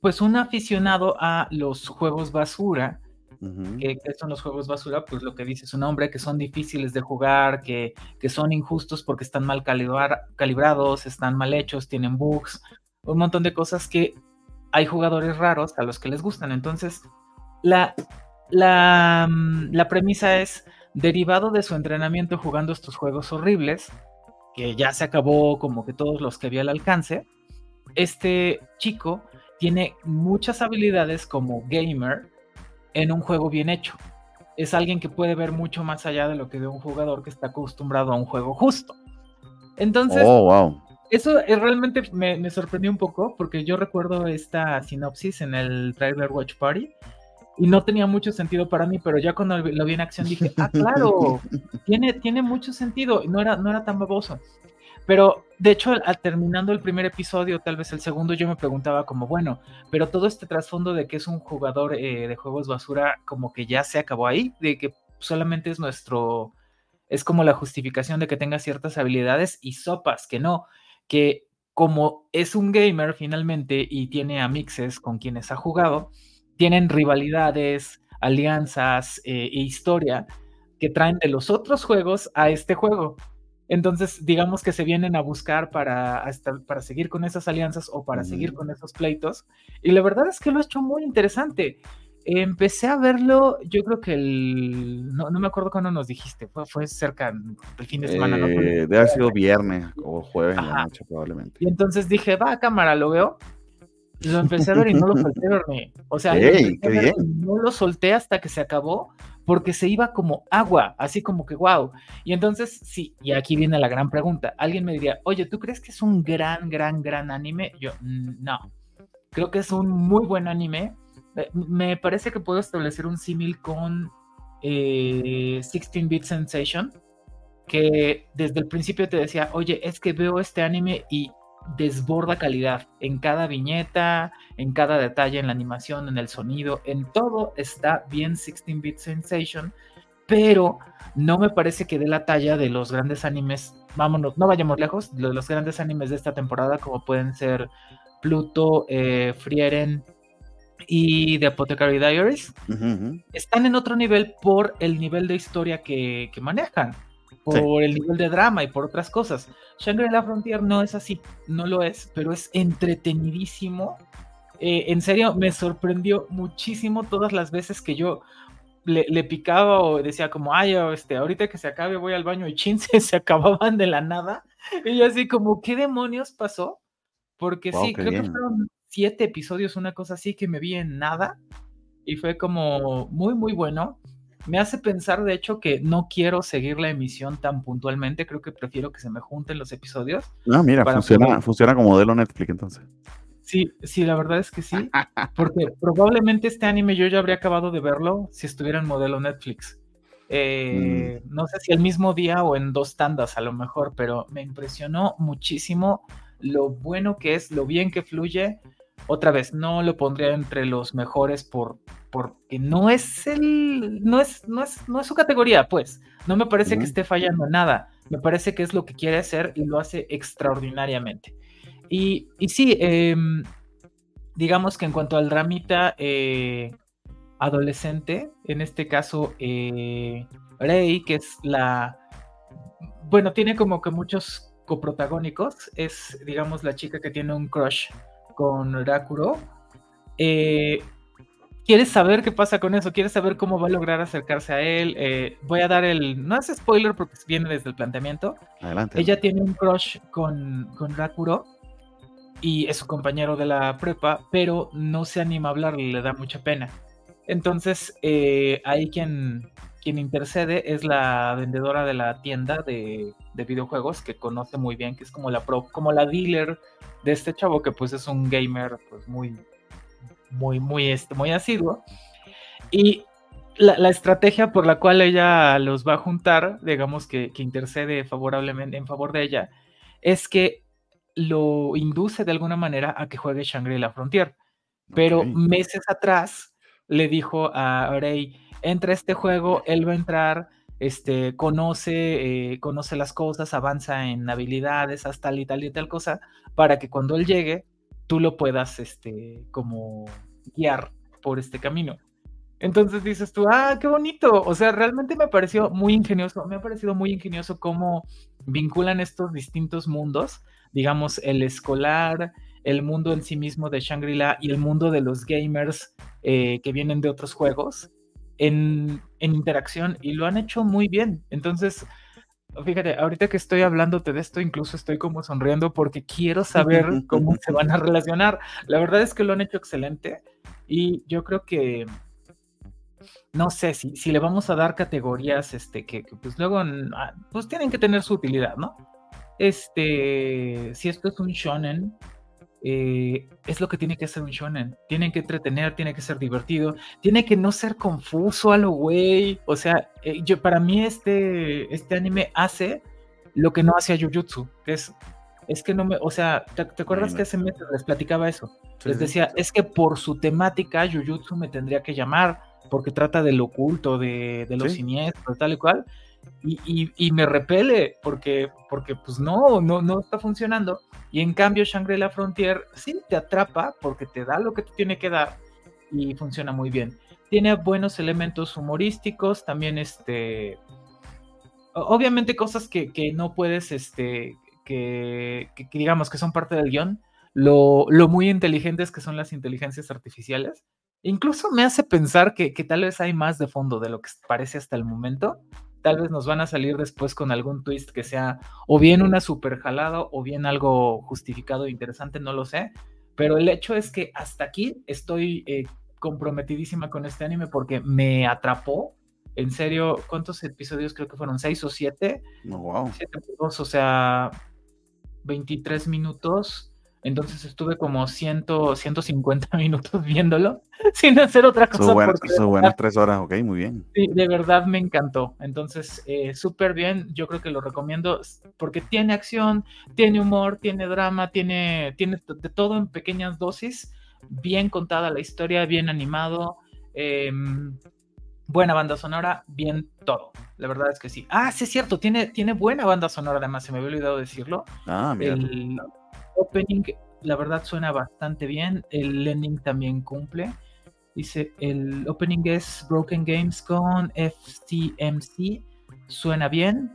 pues un aficionado a los juegos basura. que, son los juegos basura? Pues lo que dice su nombre, que son difíciles de jugar, que, que son injustos porque están mal calibrados, están mal hechos, tienen bugs, un montón de cosas que hay jugadores raros a los que les gustan. Entonces, la, la, mm, la premisa es, derivado de su entrenamiento jugando estos juegos horribles, que ya se acabó como que todos los que había al alcance, este chico tiene muchas habilidades como gamer en un juego bien hecho. Es alguien que puede ver mucho más allá de lo que de un jugador que está acostumbrado a un juego justo. Entonces, oh, eso eh, realmente me, sorprendió un poco porque yo recuerdo esta sinopsis en el trailer Watch Party y no tenía mucho sentido para mí, pero ya cuando lo vi en acción dije, ah, claro, tiene, tiene mucho sentido, no era, no era tan baboso. Pero de hecho, al, terminando el primer episodio, tal vez el segundo, yo me preguntaba como, bueno, pero todo este trasfondo de que es un jugador eh, de juegos basura, como que ya se acabó ahí, de que solamente es nuestro, es como la justificación de que tenga ciertas habilidades y sopas, que no, que como es un gamer finalmente y tiene a mixes con quienes ha jugado, tienen rivalidades, alianzas eh, e historia que traen de los otros juegos a este juego. Entonces, digamos que se vienen a buscar para, para seguir con esas alianzas o para seguir con esos pleitos. Y la verdad es que lo ha hecho muy interesante. Empecé a verlo, yo creo que el. No, me acuerdo cuándo nos dijiste, fue, fue cerca del fin de semana, ¿no? Eh, debe haber sido viernes o jueves en la noche, probablemente. Y entonces dije, va cámara, lo veo. Lo empecé a ver y no lo solté, O sea, no lo solté hasta que se acabó porque se iba como agua, así como que wow. Y entonces, sí, y aquí viene la gran pregunta. Alguien me diría, oye, ¿tú crees que es un gran, gran, gran anime? Yo, no. Creo que es un muy buen anime. Eh, me parece que puedo establecer un símil con 16-Bit eh, Sensation, que desde el principio te decía, oye, es que veo este anime y desborda calidad en cada viñeta, en cada detalle, en la animación, en el sonido, en todo está bien 16-bit sensation, pero no me parece que dé la talla de los grandes animes, vámonos, no vayamos lejos, de los grandes animes de esta temporada como pueden ser Pluto, eh, Frieren y The Apothecary Diaries, están en otro nivel por el nivel de historia que manejan por el nivel de drama y por otras cosas. Shangri-La Frontier no es así, no lo es, pero es entretenidísimo. Eh, en serio, me sorprendió muchísimo todas las veces que yo le, picaba o decía como, ay, este, ahorita que se acabe voy al baño y chin, se, acababan de la nada. Y yo así como, ¿qué demonios pasó? Porque sí, creo que fueron siete episodios, una cosa así, que me vi en nada. Y fue como muy, muy bueno me hace pensar, de hecho, que no quiero seguir la emisión tan puntualmente. Creo que prefiero que se me junten los episodios. Ah, mira, funciona, funciona como modelo Netflix entonces. Sí, sí, la verdad es que sí. Porque probablemente este anime yo ya habría acabado de verlo si estuviera en modelo Netflix. Eh, mm. No sé si el mismo día o en dos tandas a lo mejor, pero me impresionó muchísimo lo bueno que es, lo bien que fluye. Otra vez, no lo pondría entre los mejores por porque no es el, no es, no es, no es su categoría, pues. No me parece que esté fallando nada. Me parece que es lo que quiere hacer y lo hace extraordinariamente. Y, y sí, em, digamos que en cuanto al dramita eh, adolescente, en este caso, eh, Rey, que es la. Bueno, tiene como que muchos coprotagónicos. Es, digamos, la chica que tiene un crush con Rakuro. Eh, quieres saber qué pasa con eso, quieres saber cómo va a lograr acercarse a él. Eh, voy a dar el. No es spoiler porque viene desde el planteamiento. Adelante. Ella tiene un crush con, con Rakuro y es su compañero de la prepa, pero no se anima a hablarle, le da mucha pena. Entonces, eh, ahí quien, quien intercede es la vendedora de la tienda de, de, videojuegos que conoce muy bien, que es como la pro, como la dealer de este chavo, que pues es un gamer pues muy, muy, muy, este, muy asiduo. Y la, estrategia por la cual ella los va a juntar, digamos que, intercede favorablemente en favor de ella, es que lo induce de alguna manera a que juegue Shangri-La Frontier. Pero meses atrás le dijo a Rey, entra a este juego, él va a entrar, este, conoce, eh, conoce las cosas, avanza en habilidades, hasta tal y tal y tal cosa, para que cuando él llegue, tú lo puedas, este, como guiar por este camino. Entonces dices tú, ah, qué bonito. O sea, realmente me pareció muy ingenioso, me ha parecido muy ingenioso cómo vinculan estos distintos mundos, digamos, el escolar, el mundo en sí mismo de Shangri-La y el mundo de los gamers eh, que vienen de otros juegos en, en interacción y lo han hecho muy bien. Entonces, Fíjate, ahorita que estoy hablándote de esto, incluso estoy como sonriendo porque quiero saber cómo se van a relacionar. La verdad es que lo han hecho excelente y yo creo que, no sé, si, si le vamos a dar categorías este, que, pues luego, ah, pues tienen que tener su utilidad, ¿no? este, si esto es un shonen, eh, es lo que tiene que ser un shonen. Tiene que entretener, tiene que ser divertido, tiene que no ser confuso a lo güey. O sea, eh, yo, para mí este, este anime hace lo que no hacía Jujutsu, que es, es que no me, o sea, ¿te, acuerdas que hace meses les platicaba eso? les decía, es que por su temática Jujutsu me tendría que llamar, porque trata del oculto, de, de lo siniestro, tal y cual. Y, me repele porque, porque pues no, no, no está funcionando. Y en cambio Shangri-La Frontier sí te atrapa porque te da lo que te tiene que dar y funciona muy bien. Tiene buenos elementos humorísticos, también este... Obviamente cosas que, que no puedes, este, que, digamos que son parte del guion. Lo, lo muy inteligentes que son las inteligencias artificiales. Incluso me hace pensar que, tal vez hay más de fondo de lo que parece hasta el momento tal vez nos van a salir después con algún twist que sea o bien una super jalada o bien algo justificado e interesante, no lo sé. Pero el hecho es que hasta aquí estoy eh, comprometidísima con este anime porque me atrapó. En serio, ¿cuántos episodios? Creo que fueron seis o siete. No, wow. Siete, o sea, 23 minutos. Entonces estuve como 100, 150 minutos viéndolo sin hacer otra cosa. Son buenas, tres horas, ok, muy bien. Sí, de verdad me encantó. Entonces, eh, súper bien. Yo creo que lo recomiendo porque tiene acción, tiene humor, tiene drama, tiene, tiene de todo en pequeñas dosis. Bien contada la historia, bien animado. Em, buena banda sonora, bien todo. La verdad es que sí. Ah, sí es cierto, tiene, tiene buena banda sonora, además, se me había olvidado decirlo. Ah, mira opening, la verdad suena bastante bien. El ending también cumple. Dice, el opening es Broken Games con FTMC. Suena bien.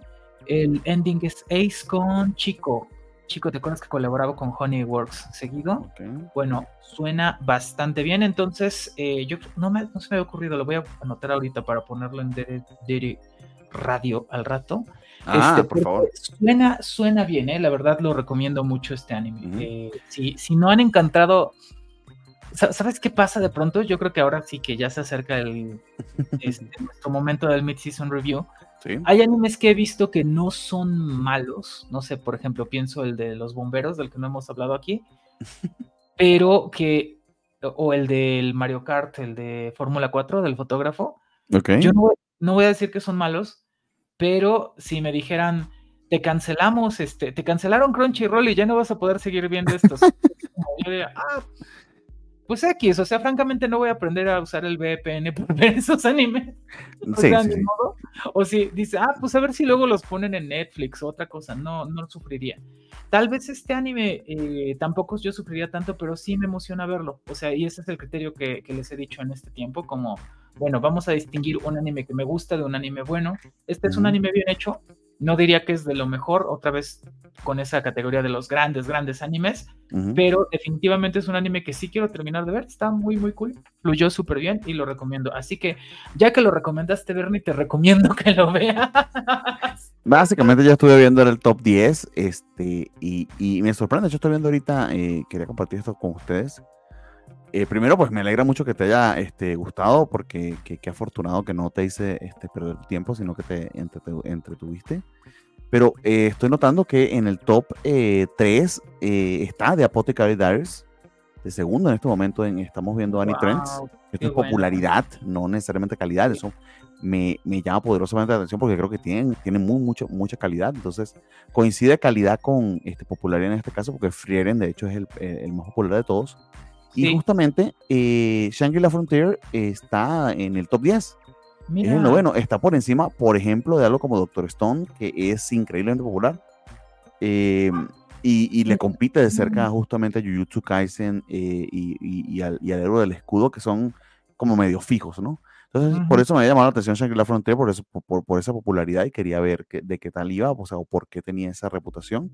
El ending es Ace con Chico. Chico, ¿te acuerdas que colaboraba con Honeyworks seguido? Bueno, suena bastante bien. Entonces, eh, yo no, me, no se me había ocurrido, lo voy a anotar ahorita para ponerlo en Radio al rato. Ah, este, por favor. Suena, suena bien, ¿eh? la verdad lo recomiendo mucho este anime. Eh, si, si, no han encantado, ¿sabes qué pasa de pronto? Yo creo que ahora sí que ya se acerca el, este, nuestro momento del mid-season review. Hay animes que he visto que no son malos, no sé, por ejemplo, pienso el de los bomberos, del que no hemos hablado aquí, pero que, o el del Mario Kart, el de Fórmula 4, del fotógrafo. Yo no, no voy a decir que son malos, pero si me dijeran, te cancelamos, este, te cancelaron Crunchyroll y ya no vas a poder seguir viendo estos. yo diría, ah, pues X, o sea, francamente no voy a aprender a usar el VPN por ver esos animes. O, sí, o si dice, ah, pues a ver si luego los ponen en Netflix o otra cosa, no, no sufriría. Tal vez este anime eh, tampoco yo sufriría tanto, pero sí me emociona verlo. O sea, y ese es el criterio que, que les he dicho en este tiempo, como bueno, vamos a distinguir un anime que me gusta de un anime bueno. Este es un anime bien hecho. No diría que es de lo mejor, otra vez con esa categoría de los grandes, grandes animes, pero definitivamente es un anime que sí quiero terminar de ver. Está muy, muy cool. Fluyó súper bien y lo recomiendo. Así que, ya que lo recomendaste, Bernie, te recomiendo que lo veas. Básicamente ya estuve viendo el top 10 este, y, me sorprende. Yo estoy viendo ahorita, eh, quería compartir esto con ustedes. Eh, primero, pues me alegra mucho que te haya este, gustado, porque qué afortunado que no te hice este, perder tiempo, sino que te entretuviste. Pero eh, estoy notando que en el top 3 eh, está de Apothecary Diaries. De segundo en este momento en, estamos viendo Annie Trends. Esto es popularidad, no necesariamente calidad. Eso me, me, llama poderosamente la atención porque creo que tienen, tienen muy, mucho, mucha calidad. Entonces, coincide calidad con este, popularidad en este caso, porque Frieren, de hecho, es el, el más popular de todos. Y justamente eh, Shangri-La Frontier está en el top 10. Es el noveno, está por encima, por ejemplo, de algo como Doctor Stone, que es increíblemente popular. Em, y, le compite de cerca justamente a Jujutsu Kaisen eh, y, al, héroe del escudo, que son como medio fijos, ¿no? Entonces, por eso me ha llamado la atención Shangri-La Frontier, por, eso, por, por, esa popularidad y quería ver de qué tal iba, o sea, o por qué tenía esa reputación.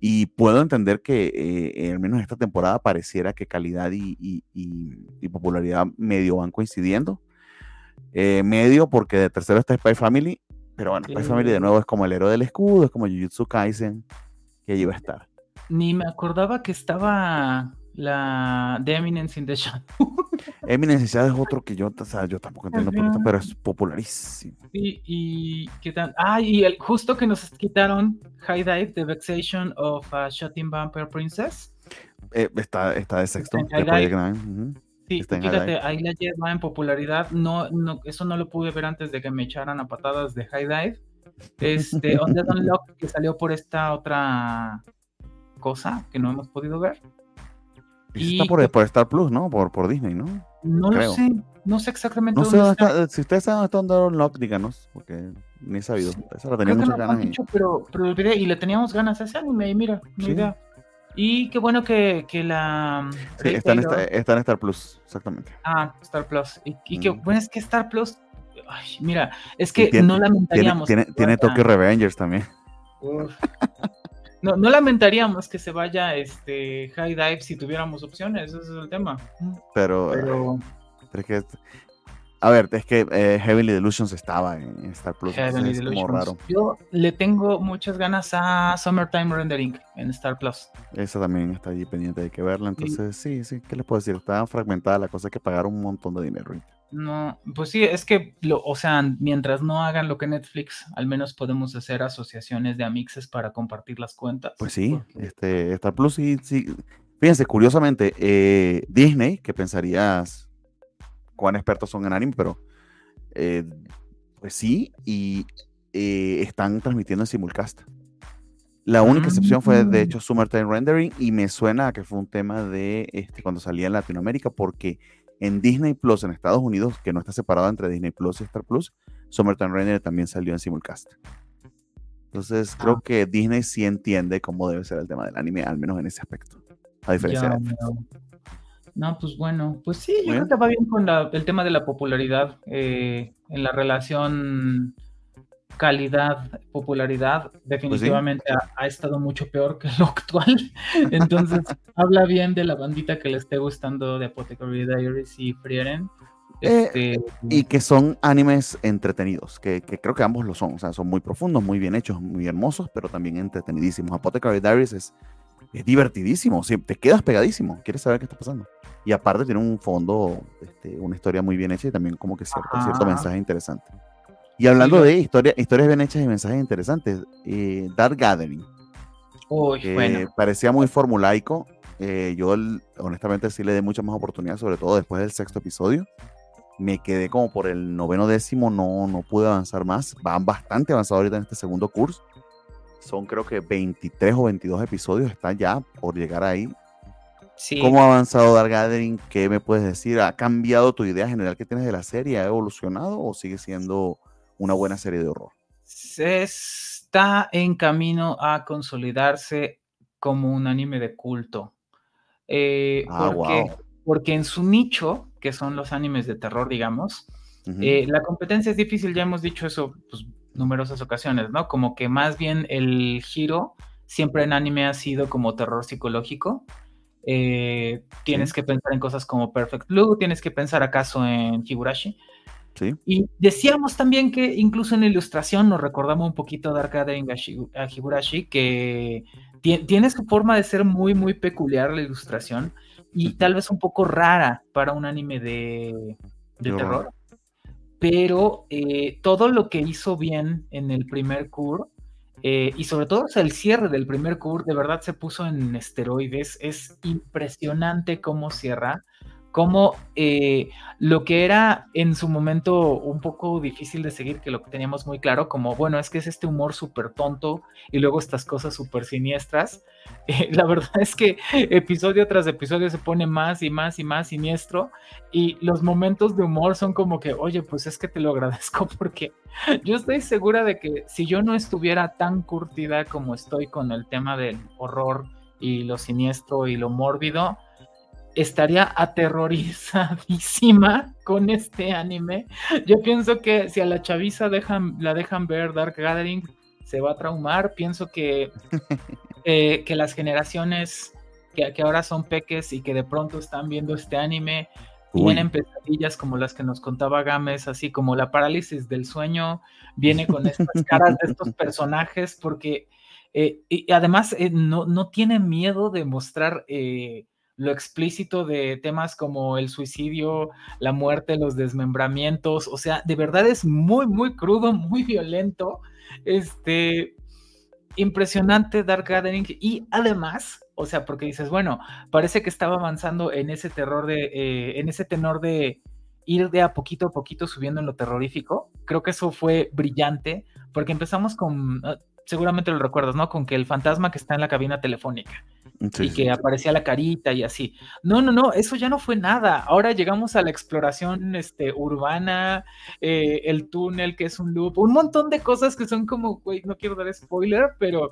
Y puedo entender que, eh, al menos en esta temporada, pareciera que calidad y, popularidad medio van coincidiendo. Eh, medio porque de tercero está Spy Family, pero bueno, Spy Family de nuevo es como el héroe del escudo, es como Jujutsu Kaisen, que allí va a estar. Ni me acordaba que estaba La The Eminence in the Shadow. Eminence ya es otro que yo, o sea, yo tampoco entiendo por qué, pero es popularísimo. Sí, y qué tal. Ah, y el, justo que nos quitaron High Dive, The Vexation of a Shutting Vampire Princess. Eh, está, está de sexto. Sí, fíjate, ahí la lleva en popularidad. No, no, eso no lo pude ver antes de que me echaran a patadas de High Dive. Este, On Unlock, que salió por esta otra cosa que no hemos podido ver. Y está por, Star Plus, ¿no? Por, por Disney, ¿no? No lo sé, no sé exactamente no sé dónde está. Si ustedes saben dónde está Unlock, díganos, porque ni he sabido. Esa la tenía muchas ganas. Dicho, pero, pero y le teníamos ganas a ese anime, y mira, no idea. Y qué bueno que, que la. Sí, está en, está en, Star Plus, exactamente. Ah, Star Plus. Y, y qué bueno es que Star Plus. Ay, mira, es que no lamentaríamos. Tiene, tiene, toque Revengers también. No, no lamentaríamos que se vaya este High Dive si tuviéramos opciones, ese es el tema. Pero, pero... es que a ver, es que eh, Heavenly Delusions estaba en, Star Plus. Heavenly es como raro. Yo le tengo muchas ganas a Summertime Rendering en Star Plus. Esa también está allí pendiente, hay que verla. Entonces, sí, sí, ¿qué les puedo decir? Está fragmentada la cosa, que pagar un montón de dinero. No, pues sí, es que, lo, o sea, mientras no hagan lo que Netflix, al menos podemos hacer asociaciones de amixes para compartir las cuentas. Pues sí, este, Star Plus sí, sí. Fíjense, curiosamente, eh, Disney, que pensarías cuán expertos son en anime, pero eh, pues sí, y eh, están transmitiendo en simulcast. La única excepción fue, de mm. hecho, Summertime Rendering, y me suena a que fue un tema de este, cuando salía en Latinoamérica, porque en Disney Plus, en Estados Unidos, que no está separado entre Disney Plus y Star Plus, Summertime Rendering también salió en simulcast. Entonces, creo ah. que Disney sí entiende cómo debe ser el tema del anime, al menos en ese aspecto. A diferencia de no, pues bueno, pues sí, yo creo que va bien con el tema de la popularidad, eh, en la relación calidad-popularidad, pues definitivamente ha, estado mucho peor que lo actual. Entonces, habla bien de la bandita que le esté gustando de Apothecary Diaries y Frieren. Eh, este, y que son animes entretenidos, que, creo que ambos lo son, o sea, son muy profundos, muy bien hechos, muy hermosos, pero también entretenidísimos. Apothecary Diaries es, es divertidísimo, te quedas pegadísimo, quieres saber qué está pasando. Y aparte tiene un fondo, este, una historia muy bien hecha y también como que cierto, cierto mensaje interesante. Y hablando de historia, historias bien hechas y mensajes interesantes, eh, Dark Gathering. Parecía muy formulaico. Eh, yo honestamente sí le di mucha más oportunidad, sobre todo después del sexto episodio. Me quedé como por el noveno décimo, no, no pude avanzar más. Van bastante avanzados ahorita en este segundo curso. Son creo que 23 o 22 episodios, está ya por llegar ahí. ¿Cómo ha avanzado Dark Gathering? ¿Qué me puedes decir? ¿Ha cambiado tu idea general que tienes de la serie? ¿Ha evolucionado o sigue siendo una buena serie de horror? Se está en camino a consolidarse como un anime de culto. Eh, ah, porque, porque en su nicho, que son los animes de terror, digamos, eh, la competencia es difícil, ya hemos dicho eso pues, numerosas ocasiones, ¿no? Como que más bien el giro siempre en anime ha sido como terror psicológico eh, tienes que pensar en cosas como Perfect Blue, tienes que pensar acaso en Higurashi. Sí. Y decíamos también que incluso en la ilustración nos recordamos un poquito de Arcade a Higurashi, que tiene su forma de ser muy, muy peculiar la ilustración y tal vez un poco rara para un anime de, terror. Pero eh, todo lo que hizo bien en el primer Cure eh, y sobre todo el cierre del primer cur de verdad se puso en esteroides. Es impresionante cómo cierra como eh, lo que era en su momento un poco difícil de seguir, que lo que teníamos muy claro, como, bueno, es que es este humor súper tonto y luego estas cosas súper siniestras. Eh, la verdad es que episodio tras episodio se pone más y más y más siniestro y los momentos de humor son como que, oye, pues es que te lo agradezco porque yo estoy segura de que si yo no estuviera tan curtida como estoy con el tema del horror y lo siniestro y lo mórbido, estaría aterrorizadísima con este anime. Yo pienso que si a la chaviza dejan, la dejan ver Dark Gathering, se va a traumar. Pienso que, eh, que las generaciones que, que, ahora son peques y que de pronto están viendo este anime, tienen pesadillas como las que nos contaba Gámez, así como la parálisis del sueño, viene con estas caras de estos personajes, porque eh, y además eh, no, no tiene miedo de mostrar lo explícito de temas como el suicidio, la muerte, los desmembramientos, o sea, de verdad es muy, muy crudo, muy violento, este, impresionante Dark Gathering y además, o sea, porque dices, bueno, parece que estaba avanzando en ese terror de, eh, en ese tenor de ir de a poquito a poquito subiendo en lo terrorífico. Creo que eso fue brillante, porque empezamos con, ah, seguramente lo recuerdas, ¿no? Con que el fantasma que está en la cabina telefónica y que aparecía la carita y así. No, no, no, eso ya no fue nada. Ahora llegamos a la exploración este, urbana, eh, el túnel que es un loop, un montón de cosas que son como, güey, no quiero dar spoiler, pero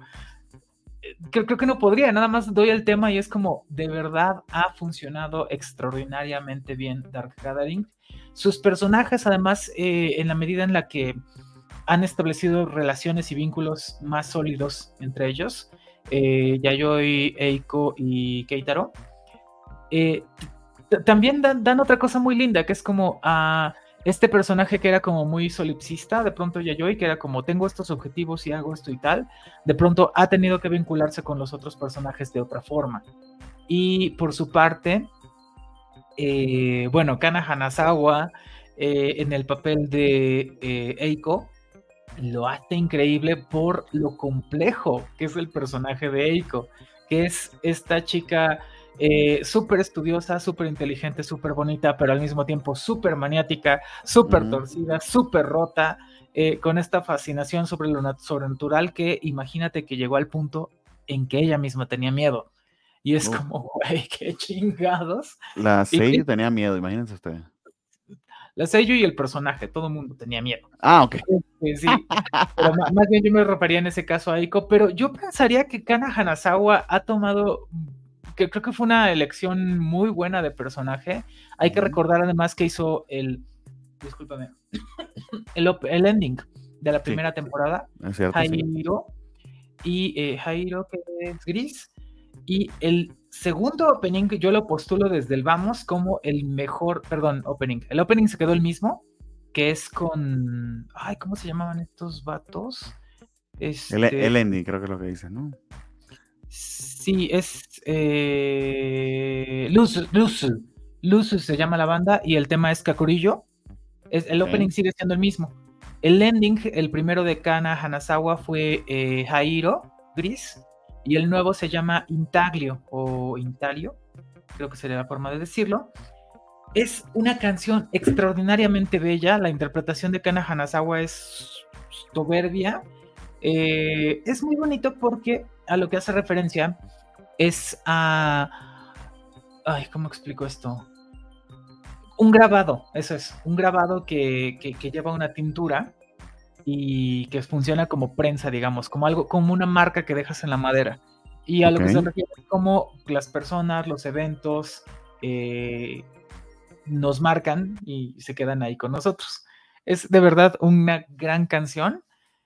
eh, creo, creo, que no podría, nada más doy el tema y es como, de verdad ha funcionado extraordinariamente bien Dark Gathering. Sus personajes, además, eh, en la medida en la que han establecido relaciones y vínculos más sólidos entre ellos, eh, Yayoi, Eiko y Keitaro, eh, también dan, otra cosa muy linda, que es como a este personaje que era como muy solipsista, de pronto Yayoi, que era como tengo estos objetivos y hago esto y tal, de pronto ha tenido que vincularse con los otros personajes de otra forma. Y por su parte, eh, bueno, Kana Hanazawa eh, en el papel de Eiko, lo hace increíble por lo complejo que es el personaje de Eiko, que es esta chica eh, súper estudiosa, súper inteligente, súper bonita, pero al mismo tiempo súper maniática, súper torcida, súper rota, eh, con esta fascinación sobre lo sobrenatural que imagínate que llegó al punto en que ella misma tenía miedo. Y es como, güey, qué chingados. La serie tenía miedo, imagínense ustedes. La sello y el personaje, todo el mundo tenía miedo. Ah, ok. sí, pero más, bien yo me refería en ese caso a Aiko, pero yo pensaría que Kana Hanazawa ha tomado, que creo que fue una elección muy buena de personaje. Hay que recordar además que hizo el, discúlpame, el, el ending de la primera temporada, Jairo, y eh, Jairo que es gris, y el segundo opening yo lo postulo desde el vamos como el mejor, perdón, opening. El opening se quedó el mismo, que es con, ay, ¿cómo se llamaban estos vatos? Este... El, ending, creo que es lo que dice, ¿no? Sí, es eh... Luz, Luz, Luz se llama la banda y el tema es Kakurillo. Es, el opening sigue siendo el mismo. El ending, el primero de Kana Hanazawa fue eh, Jairo, Gris, y el nuevo se llama Intaglio o Intalio, creo que sería la forma de decirlo. Es una canción extraordinariamente bella, la interpretación de Kana Hanazawa es soberbia. Eh, es muy bonito porque a lo que hace referencia es a... Ay, ¿cómo explico esto? Un grabado, eso es, un grabado que, que lleva una tintura y que funciona como prensa, digamos, como algo, como una marca que dejas en la madera. Y a lo que se refiere es como las personas, los eventos eh, nos marcan y se quedan ahí con nosotros. Es de verdad una gran canción,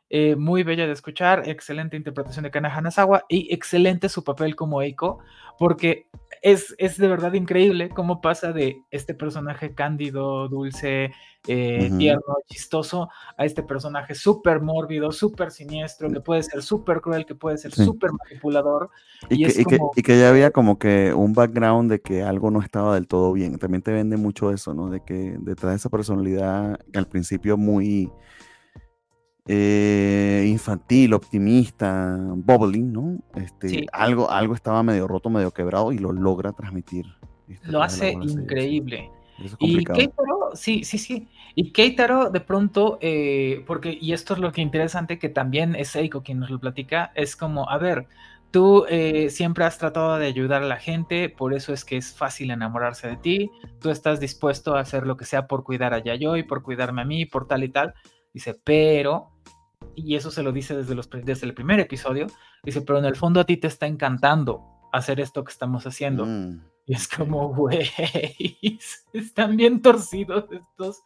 eh, muy bella de escuchar, excelente interpretación de Kana Hanazawa y excelente su papel como Eiko, porque es, es de verdad increíble cómo pasa de este personaje cándido, dulce, eh, tierno, chistoso, a este personaje súper mórbido, súper siniestro, que puede ser súper cruel, que puede ser súper manipulador. Y, que, ya había como que un background de que algo no estaba del todo bien. También te vende mucho eso, ¿no? De que detrás de esa personalidad, al principio muy eh, infantil, optimista, bubbling, ¿no? Este, algo, algo estaba medio roto, medio quebrado y lo logra transmitir. Lo hace increíble. Y Keitaro, sí, sí, sí. Y Keitaro de pronto, eh, porque, y esto es lo que interesante, que también es Eiko quien nos lo platica, es como, a ver, tú eh, siempre has tratado de ayudar a la gente, por eso es que es fácil enamorarse de ti, tú estás dispuesto a hacer lo que sea por cuidar a Yayoi, por cuidarme a mí, por tal y tal. Dice, pero y eso se lo dice desde, los, desde el primer episodio, dice, pero en el fondo a ti te está encantando hacer esto que estamos haciendo. Mm. Y es como, güey, están bien torcidos estos.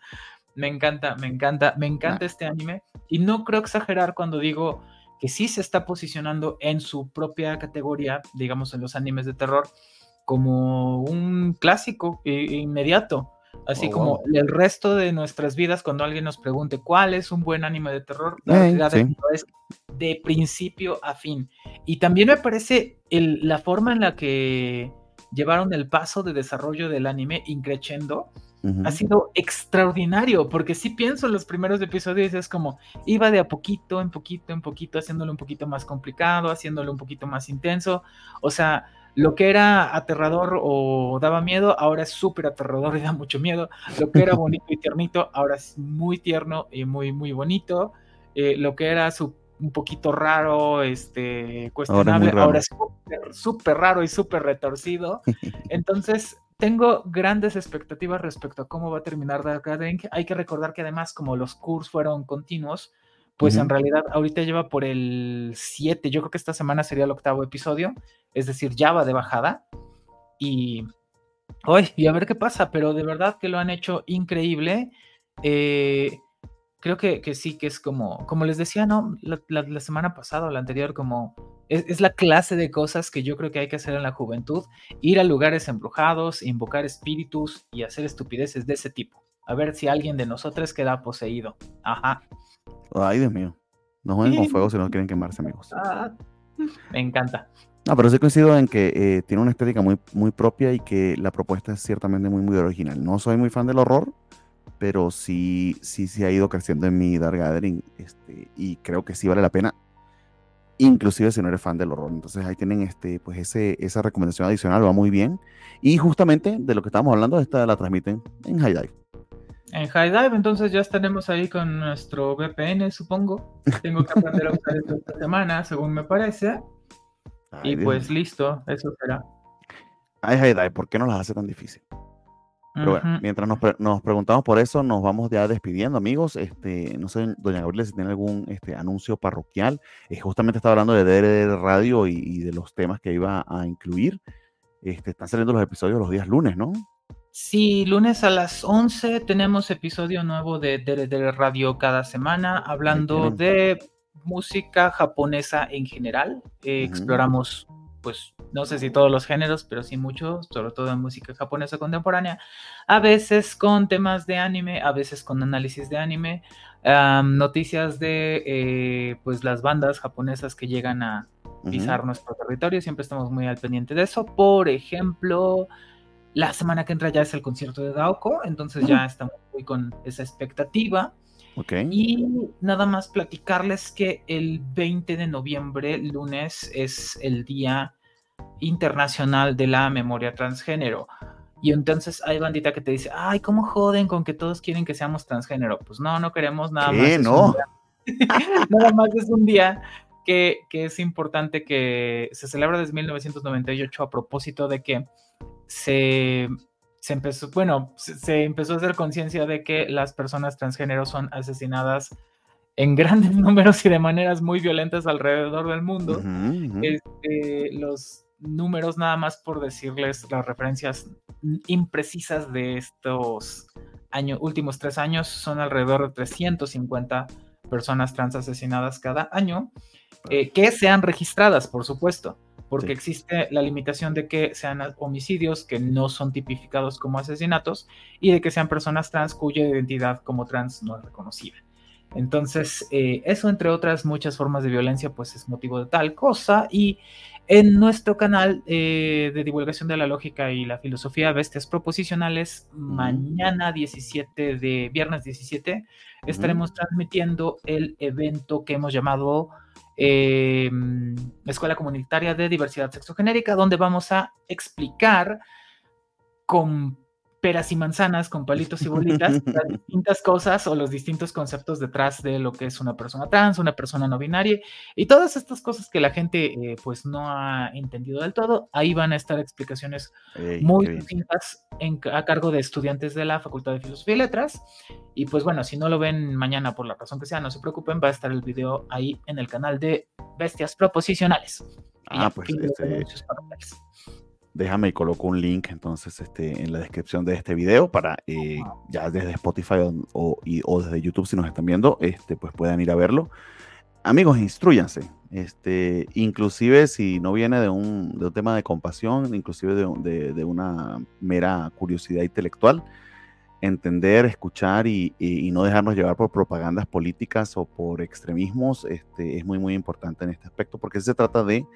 Me encanta, me encanta, me encanta este anime. Y no creo exagerar cuando digo que sí se está posicionando en su propia categoría, digamos en los animes de terror, como un clásico inmediato. Así oh, como el resto de nuestras vidas, cuando alguien nos pregunte cuál es un buen anime de terror, es de principio a fin. Y también me parece la forma en la que llevaron el paso de desarrollo del anime increciendo ha sido extraordinario, porque si pienso en los primeros episodios, es como iba de a poquito, en poquito, en poquito, haciéndolo un poquito más complicado, haciéndolo un poquito más intenso. O sea, lo que era aterrador o daba miedo, ahora es súper aterrador y da mucho miedo. Lo que era bonito y tiernito, ahora es muy tierno y muy, muy bonito. Eh, lo que era un poquito raro, este, cuestionable, ahora es súper raro y súper retorcido. Entonces, tengo grandes expectativas respecto a cómo va a terminar Dark Academy. Hay que recordar que además, como los cursos fueron continuos, pues en realidad ahorita lleva por el 7, yo creo que esta semana sería el octavo episodio, es decir, ya va de bajada. Y, hoy y a ver qué pasa, pero de verdad que lo han hecho increíble. Eh, creo que, que, sí, que es como, como les decía, ¿no? La, la semana pasada o la anterior, como es, la clase de cosas que yo creo que hay que hacer en la juventud, ir a lugares embrujados, invocar espíritus y hacer estupideces de ese tipo. A ver si alguien de nosotros queda poseído. Ajá. Ay, Dios mío. No jueguen con fuego si no quieren quemarse, amigos. Ah, me encanta. No, pero sí coincido en que eh, tiene una estética muy, muy propia y que la propuesta es ciertamente muy, muy original. No soy muy fan del horror, pero sí, sí, sí ha ido creciendo en mi Dark Gathering este, y creo que sí vale la pena inclusive si no eres fan del horror. Entonces ahí tienen este, pues ese, esa recomendación adicional, va muy bien. Y justamente de lo que estamos hablando, esta la transmiten en High Dive. En High Dive, entonces ya estaremos ahí con nuestro VPN, supongo. Tengo que aprender a usar esto esta semana, según me parece. y pues listo, eso será. Ay, High Dive, ¿por qué no las hace tan difícil? Pero bueno, mientras nos, preguntamos por eso, nos vamos ya despidiendo, amigos. Este, no sé, doña Gabriela, si tiene algún este, anuncio parroquial. Eh, justamente estaba hablando de DRD Radio y, de los temas que iba a incluir. Este, están saliendo los episodios los días lunes, ¿no? Sí, lunes a las 11 tenemos episodio nuevo de DRD Radio cada semana, hablando de música japonesa en general. Eh, exploramos pues no sé si todos los géneros, pero sí muchos, sobre todo en música japonesa contemporánea, a veces con temas de anime, a veces con análisis de anime, noticias de eh, pues las bandas japonesas que llegan a pisar nuestro territorio, siempre estamos muy al pendiente de eso. Por ejemplo, la semana que entra ya es el concierto de Daoko, entonces ya estamos muy con esa expectativa. Y nada más platicarles que el 20 de noviembre, lunes, es el día internacional de la memoria transgénero. Y entonces hay bandita que te dice, ay, ¿cómo joden con que todos quieren que seamos transgénero? Pues no, no queremos nada más. No. nada más es un día que, que, es importante que se celebra desde 1998 a propósito de que se se empezó, bueno, se, empezó a hacer conciencia de que las personas transgénero son asesinadas en grandes números y de maneras muy violentas alrededor del mundo. Este, los números, nada más por decirles las referencias imprecisas de estos años, últimos tres años, son alrededor de 350 personas trans asesinadas cada año, eh, que sean registradas, por supuesto porque existe la limitación de que sean homicidios que no son tipificados como asesinatos y de que sean personas trans cuya identidad como trans no es reconocida. Entonces, eh, eso entre otras muchas formas de violencia, pues es motivo de tal cosa. Y en nuestro canal eh, de divulgación de la lógica y la filosofía Bestias Proposicionales, mañana 17 de viernes 17, estaremos transmitiendo el evento que hemos llamado eh, Escuela Comunitaria de Diversidad Sexogenérica, donde vamos a explicar con peras y manzanas, con palitos y bolitas, las distintas cosas o los distintos conceptos detrás de lo que es una persona trans, una persona no binaria y todas estas cosas que la gente eh, pues no ha entendido del todo. Ahí van a estar explicaciones muy distintas a cargo de estudiantes de la Facultad de Filosofía y Letras. Y pues bueno, si no lo ven mañana por la razón que sea, no se preocupen, va a estar el video ahí en el canal de Bestias Proposicionales. Ah, pues este, déjame y coloco un link entonces este, en la descripción de este video para eh, ya desde Spotify o, desde YouTube si nos están viendo, este, pues puedan ir a verlo. Amigos, instruyanse. Este, inclusive si no viene de un, de un tema de compasión, inclusive de, de, una mera curiosidad intelectual, entender, escuchar y, y, no dejarnos llevar por propagandas políticas o por extremismos este, es muy, muy importante en este aspecto, porque se trata de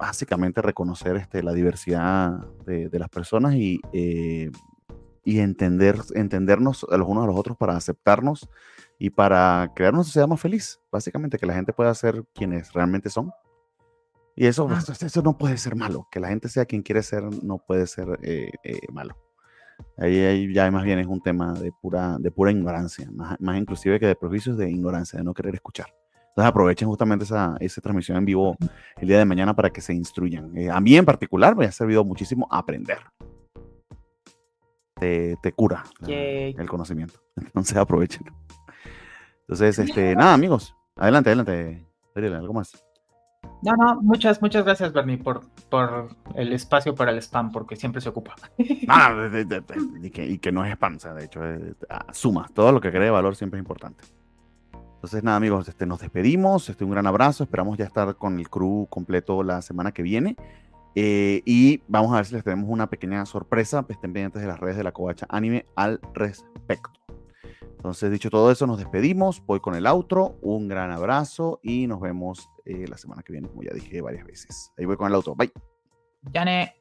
básicamente reconocer este, la diversidad de, de las personas y, eh, y entender, entendernos los unos a los otros para aceptarnos y para crear una sociedad más feliz. Básicamente, que la gente pueda ser quienes realmente son. Y eso, Ah. eso, eso no puede ser malo. Que la gente sea quien quiere ser no puede ser eh, eh, malo. Ahí, ahí ya más bien es un tema de pura, de pura ignorancia, más, más inclusive que de prejuicios de ignorancia, de no querer escuchar. Entonces aprovechen justamente esa, esa transmisión en vivo el día de mañana para que se instruyan. Eh, a mí en particular me ha servido muchísimo aprender. Te, te cura la- el conocimiento. Entonces aprovechen. Entonces, este, nada, amigos. Adelante, adelante. ¿algo más? No, no, muchas, muchas gracias, Bernie, por, por el espacio para el spam, porque siempre se ocupa. Ah, de- de- de- y, que, y que no es spam, o sea, de hecho, suma. Todo lo que cree valor siempre es importante. Entonces, nada, amigos, este, nos despedimos. Este, un gran abrazo. Esperamos ya estar con el crew completo la semana que viene. Eh, y vamos a ver si les tenemos una pequeña sorpresa. pues, Estén pendientes de las redes de la Covacha Anime al respecto. Entonces, dicho todo eso, nos despedimos. Voy con el outro. Un gran abrazo y nos vemos eh, la semana que viene, como ya dije varias veces. Ahí voy con el outro. Bye. Yane.